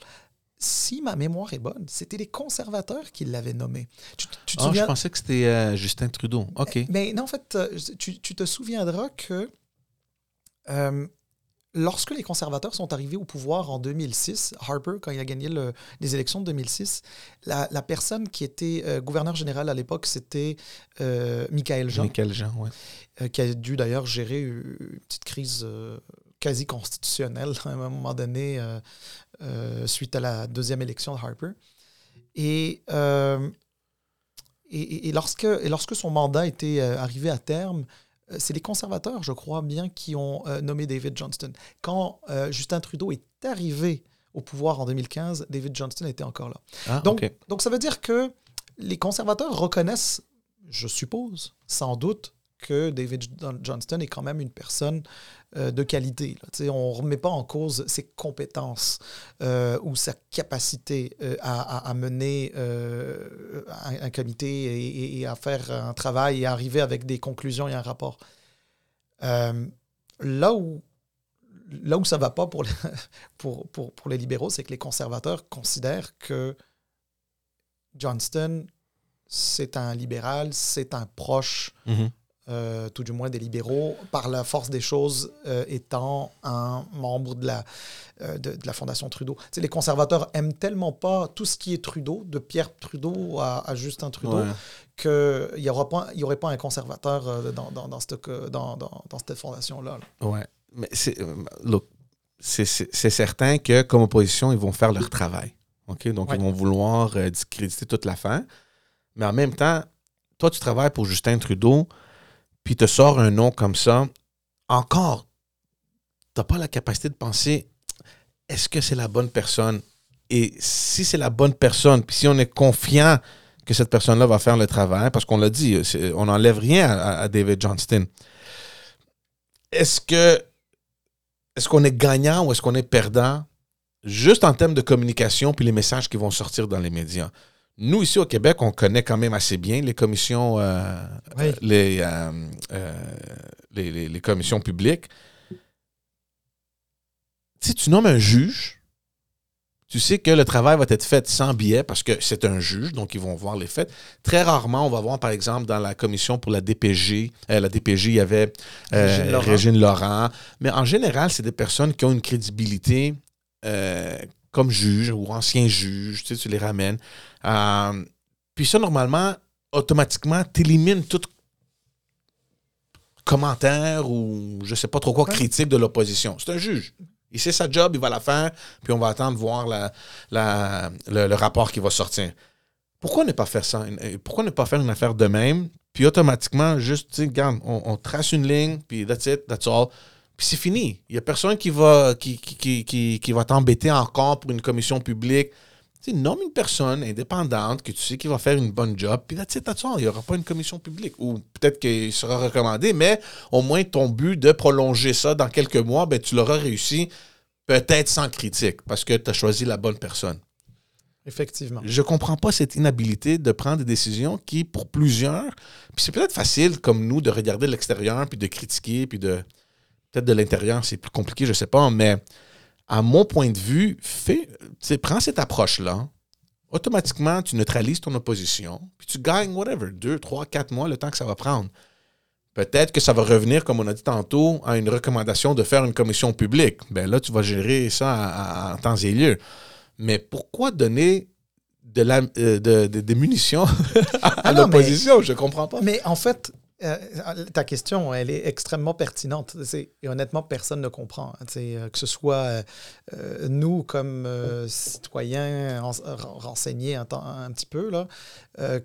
si ma mémoire est bonne, c'était les conservateurs qui l'avaient nommé. Tu, ah, je pensais que c'était euh, Justin Trudeau. OK. Mais, non, en fait, euh, tu, te souviendras que euh, lorsque les conservateurs sont arrivés au pouvoir en 2006, Harper, quand il a gagné les élections de 2006, la, personne qui était gouverneur général à l'époque, c'était Michael Jean. Michael Jean, oui. qui a dû d'ailleurs gérer une petite crise quasi constitutionnelle à un moment donné euh, suite à la deuxième élection de Harper. Euh, et, et, lorsque, et lorsque son mandat était euh, arrivé à terme, c'est les conservateurs, je crois bien, qui ont nommé David Johnston. Quand Justin Trudeau est arrivé au pouvoir en 2015, David Johnston était encore là. Ah, donc, donc ça veut dire que les conservateurs reconnaissent, je suppose, sans doute, que David Johnston est quand même une personne euh, de qualité. On ne remet pas en cause ses compétences euh, ou sa capacité euh, à, mener un, comité et, à faire un travail et arriver avec des conclusions et un rapport. là où là où ça ne va pas pour les, pour, pour, les libéraux, c'est que les conservateurs considèrent que Johnston, c'est un libéral, c'est un proche, mm-hmm. Euh, tout du moins des libéraux, par la force des choses euh, étant un membre de la, euh, de, la Fondation Trudeau. les conservateurs aiment tellement pas tout ce qui est Trudeau, de Pierre Trudeau à, Justin Trudeau, qu'il n'y aurait, aurait pas un conservateur dans, dans, dans, cette, dans, dans cette fondation-là. Ouais. Mais c'est, c'est certain que comme opposition, ils vont faire leur travail. OK? Donc, ils vont vouloir discréditer toute la fin. Mais en même temps, toi, tu travailles pour Justin Trudeau, puis te sors un nom comme ça. Encore, tu n'as pas la capacité de penser est-ce que c'est la bonne personne? Et si c'est la bonne personne, puis si on est confiant que cette personne-là va faire le travail, parce qu'on l'a dit, on n'enlève rien à, David Johnston. Est-ce que est-ce qu'on est gagnant ou est-ce qu'on est perdant? Juste en termes de communication puis les messages qui vont sortir dans les médias? Nous, ici au Québec, on connaît quand même assez bien les commissions, euh, euh, euh, les, les, commissions publiques. Si tu nommes un juge, tu sais que le travail va être fait sans biais parce que c'est un juge, donc ils vont voir les faits. Très rarement, on va voir, par exemple, dans la commission pour la DPJ, la DPJ, il y avait Régine Laurent. Mais en général, c'est des personnes qui ont une crédibilité comme juge ou ancien juge, tu, sais, tu les ramènes. Euh, puis ça, normalement, automatiquement, t'élimines tout commentaire ou je sais pas trop quoi, critique de l'opposition. C'est un juge. Il sait sa job, il va la faire, puis on va attendre voir la, le, rapport qui va sortir. Pourquoi ne pas faire ça? Pourquoi ne pas faire une affaire de même, puis automatiquement, juste, tu sais, regarde, on, on, trace une ligne, puis that's it, that's all c'est fini. Il n'y a personne qui va, qui, qui, va t'embêter encore pour une commission publique. Tu nomme une personne indépendante que tu sais qui va faire une bonne job, puis là, tu sais, il n'y aura pas une commission publique. Ou peut-être qu'il sera recommandé, mais au moins ton but de prolonger ça dans quelques mois, ben, tu l'auras réussi, peut-être sans critique, parce que tu as choisi la bonne personne. Effectivement. Je ne comprends pas cette inhabilité de prendre des décisions qui, pour plusieurs, puis c'est peut-être facile comme nous de regarder l'extérieur, puis de critiquer, puis de Peut-être de l'intérieur, c'est plus compliqué, je ne sais pas, mais à mon point de vue, fais, prends cette approche-là. Automatiquement, tu neutralises ton opposition, puis tu gagnes, whatever, deux, trois, quatre mois, le temps que ça va prendre. Peut-être que ça va revenir, comme on a dit tantôt, à une recommandation de faire une commission publique. Ben là, tu vas gérer ça en temps et lieu. Mais pourquoi donner de la, euh, des munitions à, ah l'opposition? Je ne comprends pas. Mais en fait, euh, ta question, elle est extrêmement pertinente. Et honnêtement, personne ne comprend. Hein, euh, que ce soit euh, nous, comme citoyens renseignés un, petit peu, là,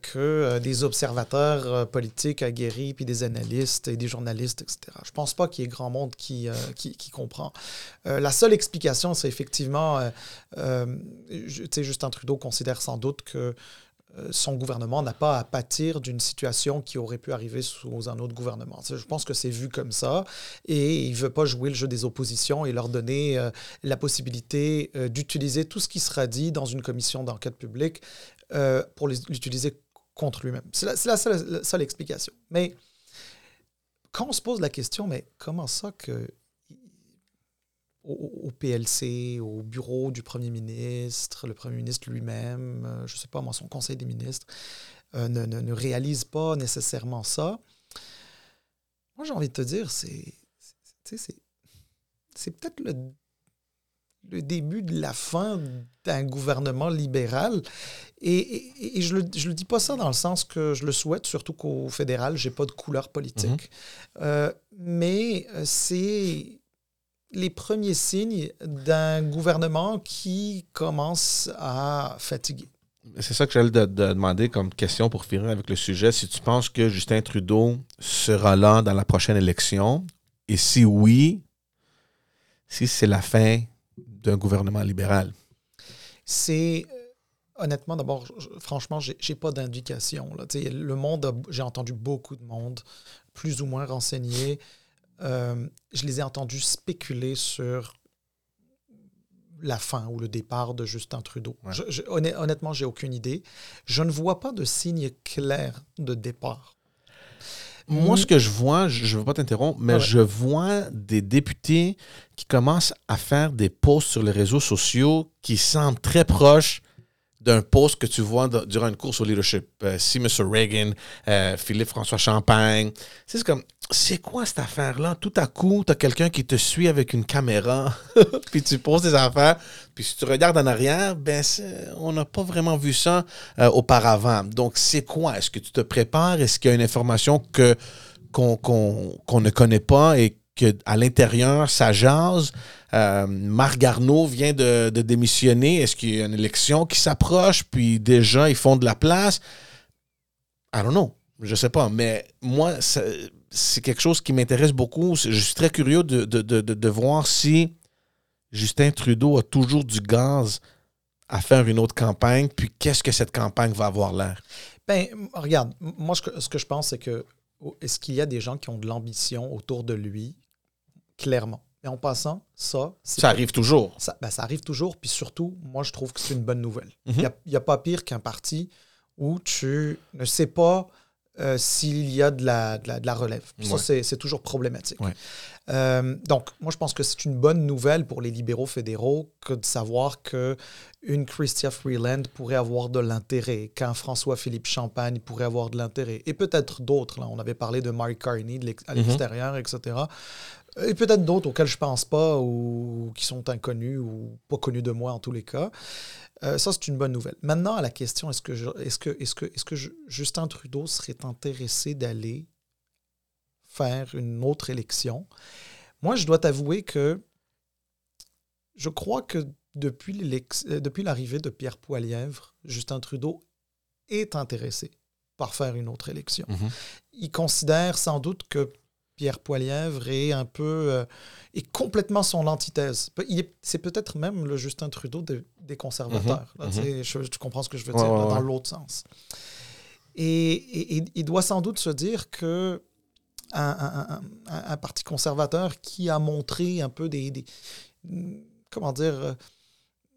que des observateurs politiques aguerris, puis des analystes et des journalistes, etc. Je ne pense pas qu'il y ait grand monde qui, qui, comprend. la seule explication, c'est effectivement, Justin Trudeau considère sans doute que euh, son gouvernement n'a pas à pâtir d'une situation qui aurait pu arriver sous un autre gouvernement. Je pense que c'est vu comme ça et il ne veut pas jouer le jeu des oppositions et leur donner euh, la possibilité euh, d'utiliser tout ce qui sera dit dans une commission d'enquête publique pour l'utiliser contre lui-même. C'est la, seule explication. Mais quand on se pose la question, mais comment ça que au, PLC, au bureau du Premier ministre, le Premier ministre lui-même, euh, je ne sais pas moi, son conseil des ministres, euh, ne, ne, réalise pas nécessairement ça. Moi, j'ai envie de te dire, c'est, c'est, peut-être le, le, début de la fin d'un gouvernement libéral. Et, et, je ne le, je le, dis pas ça dans le sens que je le souhaite, surtout qu'au fédéral, je n'ai pas de couleur politique. Mm-hmm. Euh, mais c'est les premiers signes d'un gouvernement qui commence à fatiguer. C'est ça que j'allais te demander comme question pour finir avec le sujet. Si tu penses que Justin Trudeau sera là dans la prochaine élection, et si oui, si c'est la fin d'un gouvernement libéral? C'est honnêtement, d'abord, franchement, j'ai pas d'indication. Le monde, j'ai entendu beaucoup de monde, plus ou moins renseigné. Euh, je les ai entendus spéculer sur la fin ou le départ de Justin Trudeau. Ouais. Je- je- honn- honnêtement, j'ai aucune idée. Je ne vois pas de signe clair de départ. Moi, ce que je vois, je ne veux pas t'interrompre, mais Ah ouais. je vois des députés qui commencent à faire des posts sur les réseaux sociaux qui semblent très proches d'un post que tu vois durant une course au leadership. Euh, si M. Reagan, euh, Philippe-François Champagne. C'est comme, c'est quoi cette affaire-là? Tout à coup, tu as quelqu'un qui te suit avec une caméra, puis tu poses des affaires, puis si tu regardes en arrière, ben on n'a pas vraiment vu ça euh, auparavant. Donc, c'est quoi? Est-ce que tu te prépares? Est-ce qu'il y a une information qu'on ne connaît pas et qu'à l'intérieur, ça jase? Euh, Marc Garneau vient de, démissionner. Est-ce qu'il y a une élection qui s'approche? Puis déjà, ils font de la place? I don't know. Je sais pas. Mais moi, c'est quelque chose qui m'intéresse beaucoup. Je suis très curieux de, de- de- voir si Justin Trudeau a toujours du gaz à faire une autre campagne. Puis qu'est-ce que cette campagne va avoir l'air? Ben, regarde, moi, ce que, que je pense, c'est que est-ce qu'il y a des gens qui ont de l'ambition autour de lui? Clairement. Et en passant, ça, Ça arrive toujours. ça, ben, ça arrive toujours. Puis surtout, moi, je trouve que c'est une bonne nouvelle. Mhm. Il n'y a, pas pire qu'un parti où tu ne sais pas euh, s'il y a de la, de la, de la relève. Puis Ça, Ouais. c'est- c'est toujours problématique. Ouais. Euh, donc, moi, je pense que c'est une bonne nouvelle pour les libéraux fédéraux que de savoir que une Chrystia Freeland pourrait avoir de l'intérêt, qu'un François-Philippe Champagne pourrait avoir de l'intérêt, et peut-être d'autres. On avait parlé de Mark Carney de à Mhm. l'extérieur, etc. Et peut-être d'autres auxquels je pense pas ou qui sont inconnus ou pas connus de moi en tous les cas. Euh, ça, c'est une bonne nouvelle. Maintenant, à la question, est-ce que, je- est-ce que, est-ce que, est-ce que je- Justin Trudeau serait intéressé d'aller faire une autre élection? Moi, je dois t'avouer que je crois que depuis, euh, depuis l'arrivée de Pierre Poilièvre, Justin Trudeau est intéressé par faire une autre élection. Mhm. Il considère sans doute que Pierre Poilièvre est un peu euh, est complètement son antithèse. C'est peut-être même le Justin Trudeau de- des conservateurs. Mhm, Là, tu je- tu comprends ce que je veux dire là, dans ouais. l'autre sens. Et, il doit sans doute se dire que un, un- un- un- un parti conservateur qui a montré un peu des, des- comment dire euh,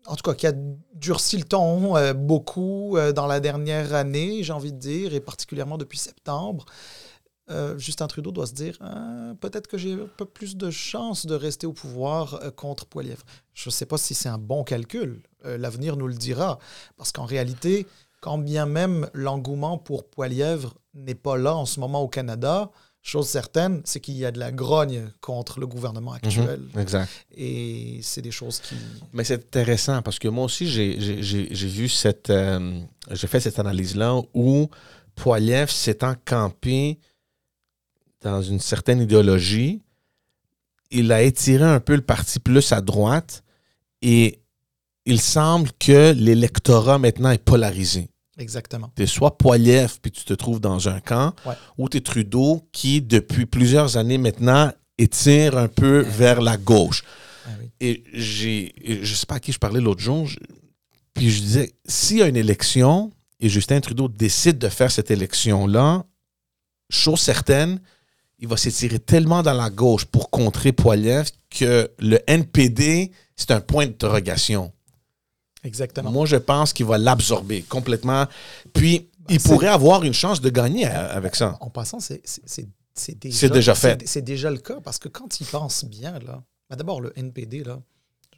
en tout cas, qui a durci le ton euh, beaucoup euh, dans la dernière année, j'ai envie de dire, et particulièrement depuis septembre, euh, Justin Trudeau doit se dire Ah, peut-être que j'ai un peu plus de chances de rester au pouvoir euh, contre Poilievre. Je ne sais pas si c'est un bon calcul. Euh, L'avenir nous le dira. Parce qu'en réalité, quand bien même l'engouement pour Poilievre n'est pas là en ce moment au Canada, chose certaine, c'est qu'il y a de la grogne contre le gouvernement actuel. Mhm. Exact. Et c'est des choses qui. Mais c'est intéressant parce que moi aussi, j'ai- vu cette. j'ai fait cette analyse-là où Poiliev s'étant campé dans une certaine idéologie, il a étiré un peu le parti plus à droite et il semble que l'électorat maintenant est polarisé. Exactement. Tu es soit Poiliev puis tu te trouves dans un camp, Ouais. ou tu es Trudeau qui, depuis plusieurs années maintenant, étire un peu vers la gauche. Ah oui. Et j'ai, je sais pas à qui je parlais l'autre jour, je- puis je disais, s'il y a une élection et Justin Trudeau décide de faire cette élection-là, chose certaine, il va s'étirer tellement dans la gauche pour contrer Poiliev que le NPD, c'est un point d'interrogation. Exactement. Moi, je pense qu'il va l'absorber complètement. Puis, il pourrait avoir une chance de gagner à- avec ça. En passant, c'est déjà, fait. c'est- déjà le cas parce que quand ils pensent bien, là, ben d'abord le NPD, là,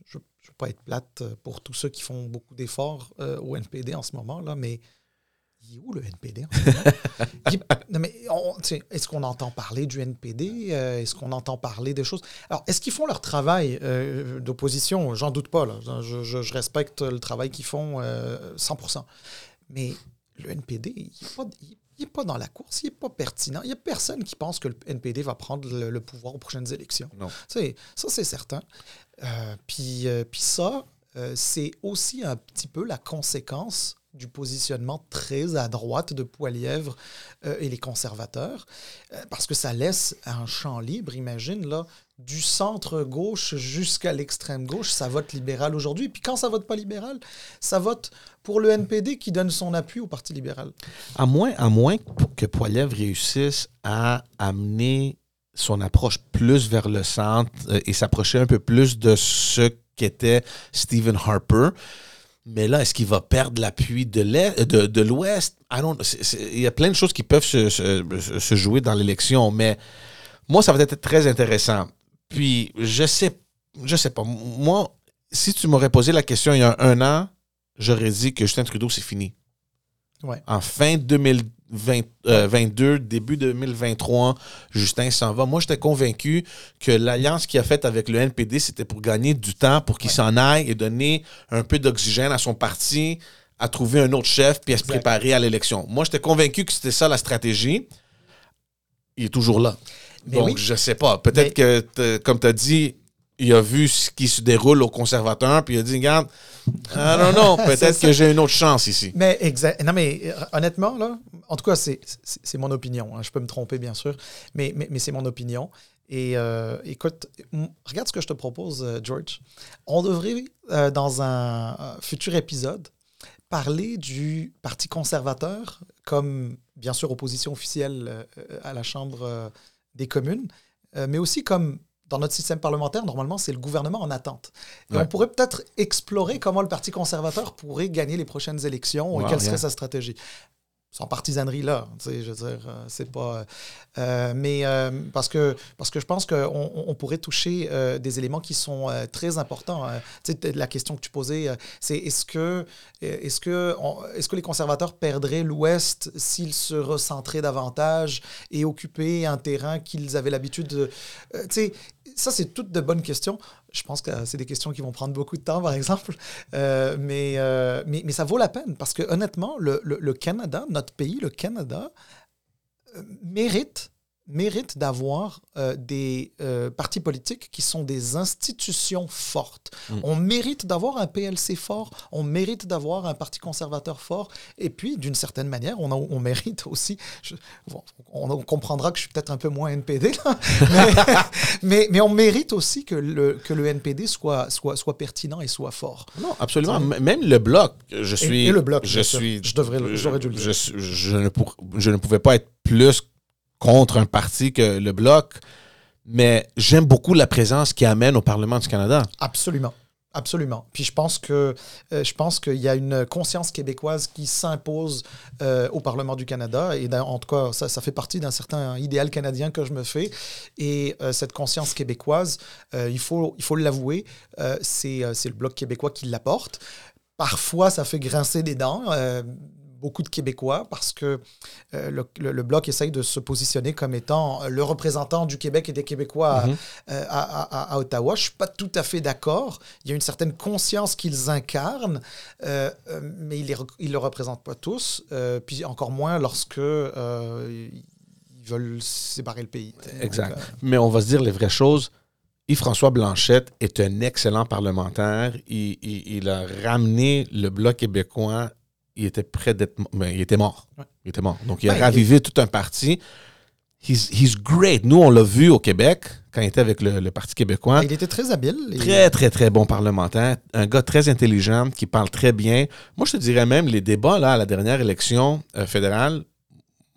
je ne veux pas être plate pour tous ceux qui font beaucoup d'efforts euh, au NPD en ce moment, là, mais il est où le NPD en est- non, mais est-ce qu'on entend parler du NPD? Euh, est-ce qu'on entend parler des choses? Alors, est-ce qu'ils font leur travail euh, d'opposition? J'en doute pas. Là. Je, je- je respecte le travail qu'ils font euh, 100%. Mais le NPD, il n'est pas, dans la course, il n'est pas pertinent. Il n'y a personne qui pense que le NPD va prendre le, le pouvoir aux prochaines élections. Non. Ça, c'est certain. Euh, puis, ça, c'est aussi un petit peu la conséquence du positionnement très à droite de Poilièvre euh, et les conservateurs, euh, parce que ça laisse un champ libre, imagine, là, du centre-gauche jusqu'à l'extrême gauche, ça vote libéral aujourd'hui. Puis quand ça vote pas libéral, ça vote pour le NPD qui donne son appui au Parti libéral. À moins, à moins que Poilievre réussisse à amener son approche plus vers le centre euh, et s'approcher un peu plus de ce qu'était Stephen Harper. Mais là, est-ce qu'il va perdre l'appui de l'Ouest? Il y a plein de choses qui peuvent se, se jouer dans l'élection, mais moi, ça va être très intéressant. Puis, je sais, je sais pas. Moi, si tu m'aurais posé la question il y a un an, j'aurais dit que Justin Trudeau, c'est fini. En fin 2022, euh, début 2023, Justin s'en va. Moi, j'étais convaincu que l'alliance qu'il a faite avec le NPD, c'était pour gagner du temps, pour qu'il s'en aille et donner un peu d'oxygène à son parti, à trouver un autre chef, puis à se préparer à l'élection. Moi, j'étais convaincu que c'était ça la stratégie. Il est toujours là. Donc, je sais pas. Peut-être que, comme tu as dit, il a vu ce qui se déroule au conservateur, puis il a dit, regarde, non, non, peut-être que j'ai une autre chance ici. Mais exact. Non, mais euh, honnêtement, là, en tout cas, c'est mon opinion. Hein. Je peux me tromper, bien sûr, mais, mais, c'est mon opinion. Et euh, écoute, regarde ce que je te propose, euh, George. On devrait, dans un futur épisode, parler du Parti conservateur comme, bien sûr, opposition officielle à la Chambre des communes, mais aussi comme dans notre système parlementaire, normalement, c'est le gouvernement en attente. Et on pourrait peut-être explorer comment le Parti conservateur pourrait gagner les prochaines élections et quelle serait sa stratégie sans partisanerie là. Je veux dire, euh, c'est pas. Euh, mais euh, parce, que, parce que je pense qu'on on pourrait toucher des éléments qui sont très importants. la question que tu posais, c'est est-ce que, est-ce, que est-ce que les conservateurs perdraient l'Ouest s'ils se recentraient davantage et occupaient un terrain qu'ils avaient l'habitude de. tu sais, ça, c'est toutes de bonnes questions. Je pense que c'est des questions qui vont prendre beaucoup de temps, par exemple. Euh, euh, mais, ça vaut la peine parce que honnêtement, le, le Canada, notre pays, le Canada, euh, mérite mérite d'avoir euh, des euh, partis politiques qui sont des institutions fortes. Mm. On mérite d'avoir un PLC fort, on mérite d'avoir un parti conservateur fort, et puis d'une certaine manière, on, on mérite aussi, on, comprendra que je suis peut-être un peu moins NPD, mais, mais, on mérite aussi que le, que le NPD soit, soit, soit pertinent et soit fort. Non, absolument. Même le bloc, je suis... Et, le bloc, je suis... Je devrais, j'aurais dû le dire. Je, je, ne je ne pouvais pas être plus contre un parti que le Bloc, mais j'aime beaucoup la présence qu'il amène au Parlement du Canada. Absolument. Absolument. Puis je pense que euh, je pense qu'il y a une conscience québécoise qui s'impose euh, au Parlement du Canada et en tout cas ça, ça fait partie d'un certain idéal canadien que je me fais et euh, cette conscience québécoise il faut il faut l'avouer c'est le bloc québécois qui l'apporte. Parfois ça fait grincer des dents beaucoup de Québécois parce que euh, le, Bloc essaye de se positionner comme étant le représentant du Québec et des Québécois mhm. euh, à, Ottawa. Je ne suis pas tout à fait d'accord. Il y a une certaine conscience qu'ils incarnent, euh, mais ils ne le représentent pas tous, puis encore moins lorsque ils veulent séparer le pays. Exact. mais on va se dire les vraies choses. Yves-François Blanchette est un excellent parlementaire. Il, il, a ramené le Bloc québécois il était près d'être mais il était mort. Il était mort. Donc il a ben, ravivé tout un parti. He's, he's, great. Nous, on l'a vu au Québec quand il était avec le, Parti québécois. Ben, il était très habile. Très, très, très bon parlementaire. Un gars très intelligent qui parle très bien. Moi, je te dirais même, les débats là, à la dernière élection euh, fédérale,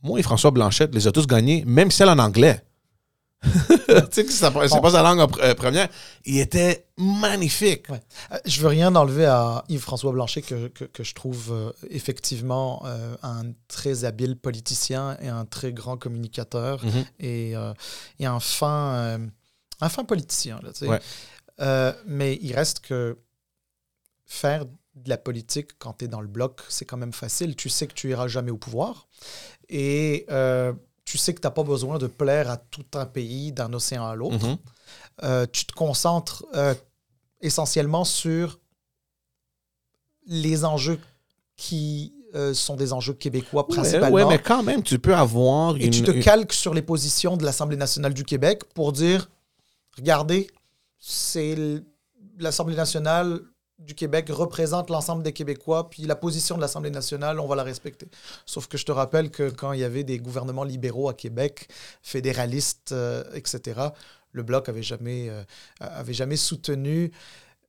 moi et François Blanchette les a tous gagnés, même celle en anglais. tu sais c'est pas sa langue euh, première. Il était magnifique. Ouais. Euh, je veux rien enlever à Yves-François Blanchet, que, que, je trouve euh, effectivement un très habile politicien et un très grand communicateur mm-hmm. et, et, un, fin, un fin politicien. mais il reste que faire de la politique quand tu es dans le bloc, c'est quand même facile. Tu sais que tu iras jamais au pouvoir. Et tu sais que tu n'as pas besoin de plaire à tout un pays d'un océan à l'autre. Mhm. Euh, tu te concentres euh, essentiellement sur les enjeux qui euh, sont des enjeux québécois principalement. Oui, mais quand même, tu peux avoir... Et tu te calques sur les positions de l'Assemblée nationale du Québec pour dire, regardez, c'est l'Assemblée nationale du Québec représente l'ensemble des Québécois, puis la position de l'Assemblée nationale, on va la respecter. Sauf que je te rappelle que quand il y avait des gouvernements libéraux à Québec, fédéralistes, euh, etc., le Bloc avait jamais, euh, avait jamais soutenu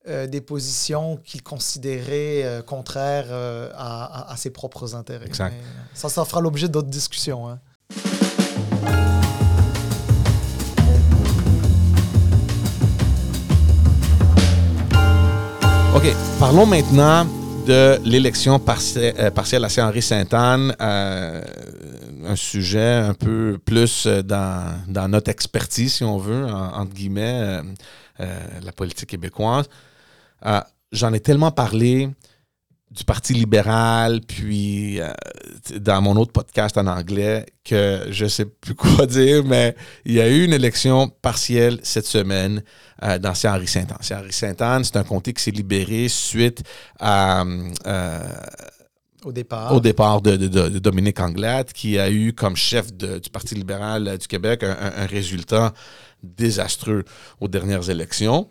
euh, des positions qu'il considérait contraires à, ses propres intérêts. Exact. ça, ça fera l'objet d'autres discussions. Hein. Parlons maintenant de l'élection euh, partielle, à Saint-Henri Sainte-Anne, euh, un sujet un peu plus euh, dans, notre expertise, si on veut, entre guillemets, la politique québécoise. J'en ai tellement parlé du Parti libéral, puis dans mon autre podcast en anglais, que je sais plus quoi dire, mais il y a eu une élection partielle cette semaine euh, dans Saint-Henri-Sainte-Anne. Saint-Henri-Sainte-Anne, c'est un comté qui s'est libéré suite à... Euh, au départ. Au départ de, Dominique Anglade, qui a eu comme chef du Parti libéral du Québec un, résultat désastreux aux dernières élections.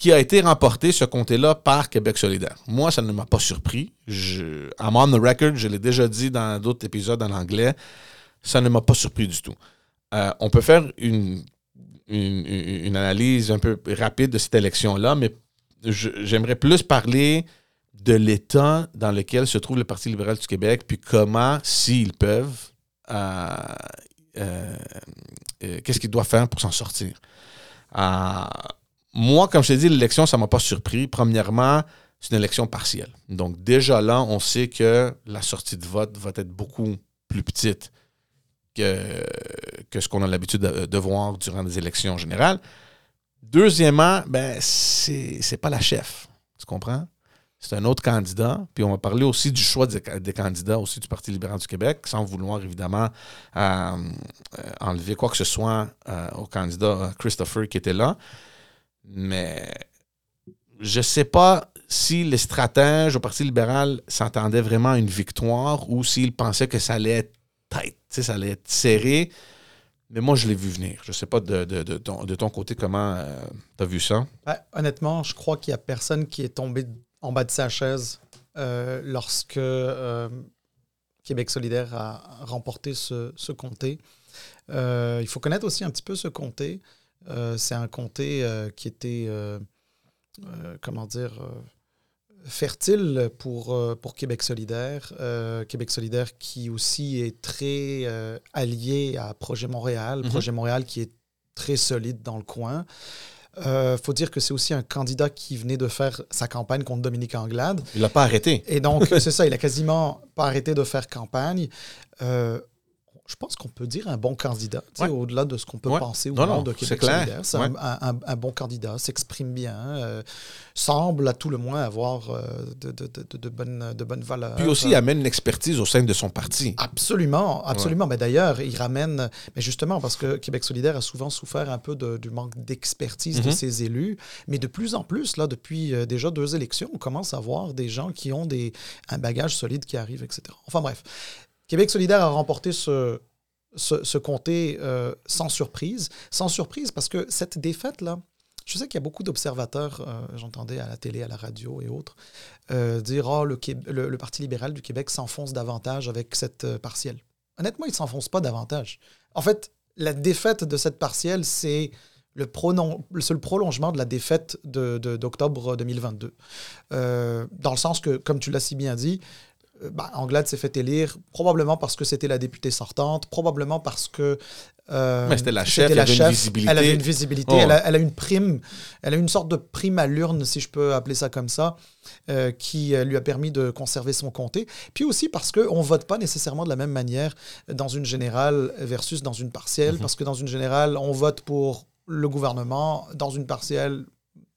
Euh, qui a été remporté, ce comté-là, par Québec solidaire. Moi, ça ne m'a pas surpris. Je, I'm on the record, je l'ai déjà dit dans d'autres épisodes en anglais, ça ne m'a pas surpris du tout. on peut faire une analyse un peu rapide de cette élection-là, mais j'aimerais plus parler de l'état dans lequel se trouve le Parti libéral du Québec, puis comment, s'ils peuvent, euh, euh, euh, qu'est-ce qu'ils doivent faire pour s'en sortir. Moi, comme je t'ai dit, l'élection, ça ne m'a pas surpris. Premièrement, c'est une élection partielle. Donc déjà là, on sait que la sortie de vote va être beaucoup plus petite que, que ce qu'on a l'habitude de, voir durant des élections générales. Deuxièmement, ben, c'est pas la chef. Tu comprends? C'est un autre candidat. Puis on va parler aussi du choix des, candidats aussi du Parti libéral du Québec, sans vouloir évidemment euh, enlever quoi que ce soit euh, au candidat Christopher qui était là. Mais je ne sais pas si les stratèges au Parti libéral s'entendaient vraiment à une victoire ou s'ils pensaient que ça allait être serré. Mais moi, je l'ai vu venir. Je ne sais pas de, ton, côté comment euh, tu as vu ça? Honnêtement, je crois qu'il n'y a personne qui est tombé en bas de sa chaise euh, lorsque euh, Québec solidaire a remporté ce, ce comté. il faut connaître aussi un petit peu ce comté. C'est un comté qui était, comment dire, fertile pour, euh, pour Québec solidaire. Euh, Québec solidaire qui aussi est très euh, allié à Projet Montréal. Mhm. Projet Montréal qui est très solide dans le coin. Il faut dire que c'est aussi un candidat qui venait de faire sa campagne contre Dominique Anglade. Il n'a pas arrêté. Et donc, c'est ça, il a quasiment pas arrêté de faire campagne je pense qu'on peut dire un bon candidat, au-delà de ce qu'on peut penser au nom de Québec solidaire. C'est un, bon candidat, s'exprime bien, euh, semble à tout le moins avoir euh, de, de, de, bonnes, de bonnes valeurs. Puis aussi, il amène une expertise au sein de son parti. Absolument, absolument. Mais d'ailleurs, il ramène, mais justement, parce que Québec solidaire a souvent souffert un peu du manque d'expertise de mhm. ses élus, mais de plus en plus, là, depuis euh, déjà deux élections, on commence à voir des gens qui ont des, un bagage solide qui arrive, etc. Enfin bref. Québec solidaire a remporté ce, ce, comté euh, sans surprise. Sans surprise parce que cette défaite-là, je sais qu'il y a beaucoup d'observateurs, euh, j'entendais à la télé, à la radio et autres, euh, dire oh, le, le, Parti libéral du Québec s'enfonce davantage avec cette partielle. Honnêtement, il ne s'enfonce pas davantage. En fait, la défaite de cette partielle, c'est le, le, prolongement de la défaite d'octobre de, 2022. dans le sens que, comme tu l'as si bien dit, euh, bah, Anglade s'est fait élire probablement parce que c'était la députée sortante, probablement parce que euh, c'était la chef, elle, avait une visibilité. elle avait une visibilité, elle, a, une prime, elle a une sorte de prime à l'urne, si je peux appeler ça comme ça, euh, qui lui a permis de conserver son comté. Puis aussi parce qu'on ne vote pas nécessairement de la même manière dans une générale versus dans une partielle, mhm. parce que dans une générale, on vote pour le gouvernement, dans une partielle,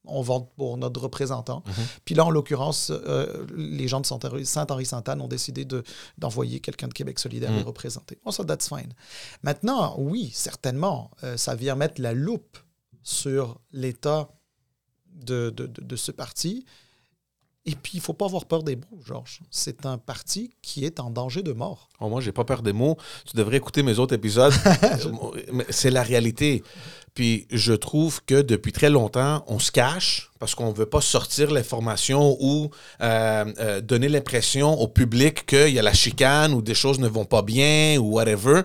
on vote pour notre représentant. Mhm. Puis là, en l'occurrence, euh, les gens de Saint-Henri-Sainte-Anne ont décidé d'envoyer quelqu'un de Québec solidaire les mhm. représenter. Oh, ça, that's fine. Maintenant, oui, certainement, euh, ça vient mettre la loupe sur l'état de, de, ce parti. Et puis, il faut pas avoir peur des mots, Georges. C'est un parti qui est en danger de mort. Oh, moi, j'ai pas peur des mots. Tu devrais écouter mes autres épisodes. c'est la réalité. Puis je trouve que depuis très longtemps, on se cache parce qu'on ne veut pas sortir l'information ou euh, euh, donner l'impression au public qu'il y a la chicane ou des choses ne vont pas bien ou whatever.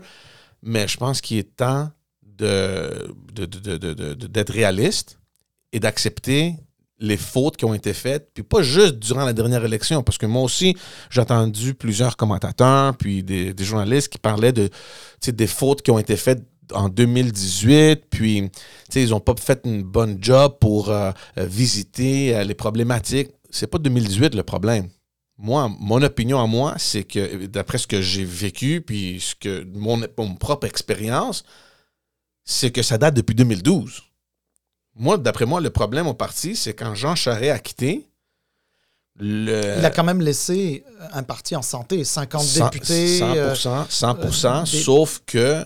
Mais je pense qu'il est temps d'être de, de, réaliste et d'accepter les fautes qui ont été faites, puis pas juste durant la dernière élection, parce que moi aussi, j'ai entendu plusieurs commentateurs, puis des, journalistes qui parlaient de des fautes qui ont été faites en 2018, puis ils n'ont pas fait une bonne job pour euh, euh, visiter euh, les problématiques. C'est pas 2018 le problème. Moi, mon opinion à moi, c'est que d'après ce que j'ai vécu, puis ce que mon, mon propre expérience, c'est que ça date depuis 2012. Moi, d'après moi, le problème au parti, c'est quand Jean Charest a quitté. Le... Il a quand même laissé un parti en santé, 50 députés. 100%, 100% sauf que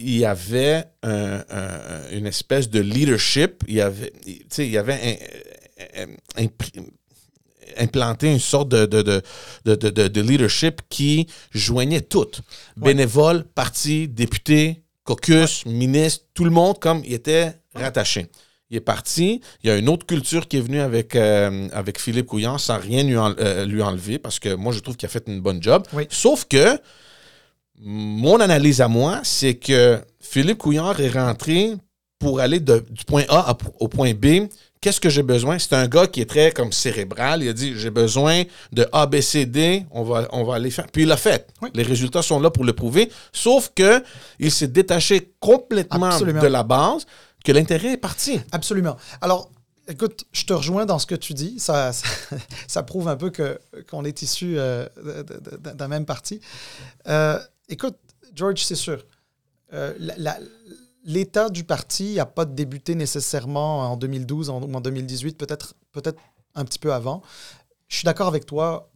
il y avait une espèce de leadership, il y avait, il y avait implanté une sorte de, de, leadership qui joignait tout. Bénévoles, partis, députés, caucus, ministres, tout le monde comme il était rattaché. Il est parti. Il y a une autre culture qui est venue avec, euh, avec Philippe Couillard sans rien lui, euh, lui, enlever parce que moi, je trouve qu'il a fait une bonne job. Sauf que mon analyse à moi, c'est que Philippe Couillard est rentré pour aller du point A au point B. Qu'est-ce que j'ai besoin? C'est un gars qui est très comme cérébral. Il a dit j'ai besoin de A, B, C, D. On va, on va aller faire. Puis il l'a fait. Les résultats sont là pour le prouver. Sauf que il s'est détaché complètement de la base, que l'intérêt est parti. Absolument. Alors, Écoute, je te rejoins dans ce que tu dis. Ça, ça, prouve un peu que, qu'on est issu euh, d'un même parti. Euh, écoute, George, c'est sûr. Euh, l'état du parti n'a pas débuté nécessairement en 2012 ou en 2018, peut-être peut-être un petit peu avant. Je suis d'accord avec toi.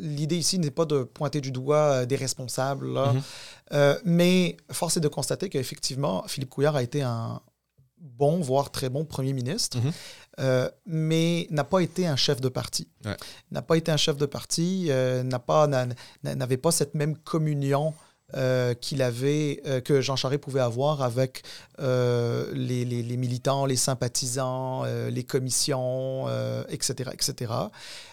L'idée ici n'est pas de pointer du doigt euh, des responsables, mm-hmm. euh, mais force est de constater qu'effectivement, Philippe Couillard a été un bon, voire très bon premier ministre, mm-hmm. mais n'a pas été un chef de parti. N'a pas été un chef de parti, pas, n'avait pas cette même communion euh, qu'il avait, euh, que Jean Charest pouvait avoir avec euh, les, militants, les sympathisants, les commissions, etc., etc.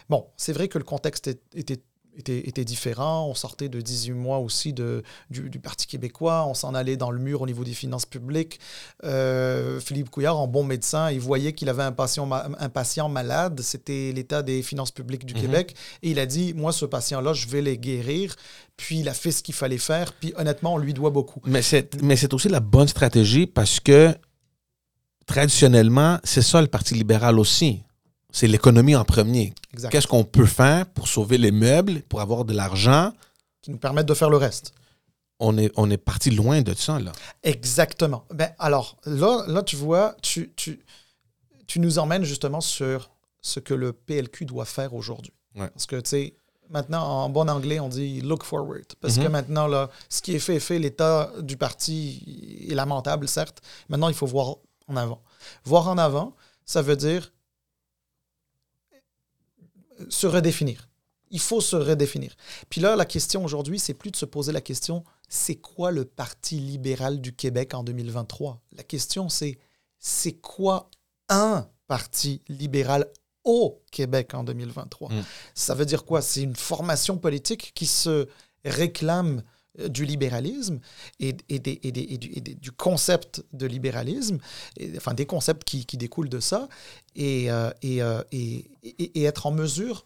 Bon, c'est vrai que le contexte était était, différent. On sortait de 18 mois aussi de, du, Parti québécois. On s'en allait dans le mur au niveau des finances publiques. Euh, Philippe Couillard, en bon médecin, il voyait qu'il avait un patient, un patient malade. C'était l'état des finances publiques du mhm. Québec. Et il a dit, moi, ce patient-là, je vais les guérir. Puis il a fait ce qu'il fallait faire. Puis honnêtement, on lui doit beaucoup. Mais c'est aussi la bonne stratégie parce que traditionnellement, c'est ça le Parti libéral aussi c'est l'économie en premier. Qu'est-ce qu'on peut faire pour sauver les meubles, pour avoir de l'argent? Qui nous permettent de faire le reste. On est, on est parti loin de ça, là. Exactement. Ben, alors, là, là tu vois, tu, tu, tu nous emmènes justement sur ce que le PLQ doit faire aujourd'hui. Parce que, tu sais, maintenant, en bon anglais, on dit look forward. Parce que mhm. maintenant, là, ce qui est fait est fait. L'état du parti est lamentable, certes. Maintenant, il faut voir en avant. Voir en avant, ça veut dire se redéfinir. Il faut se redéfinir. Puis là, la question aujourd'hui, c'est plus de se poser la question, c'est quoi le Parti libéral du Québec en 2023 La question, c'est, c'est quoi un Parti libéral au Québec en 2023 mm. Ça veut dire quoi? C'est une formation politique qui se réclame du libéralisme et, du, concept de libéralisme, enfin des concepts qui, découlent de ça, et, euh, euh, et, être en mesure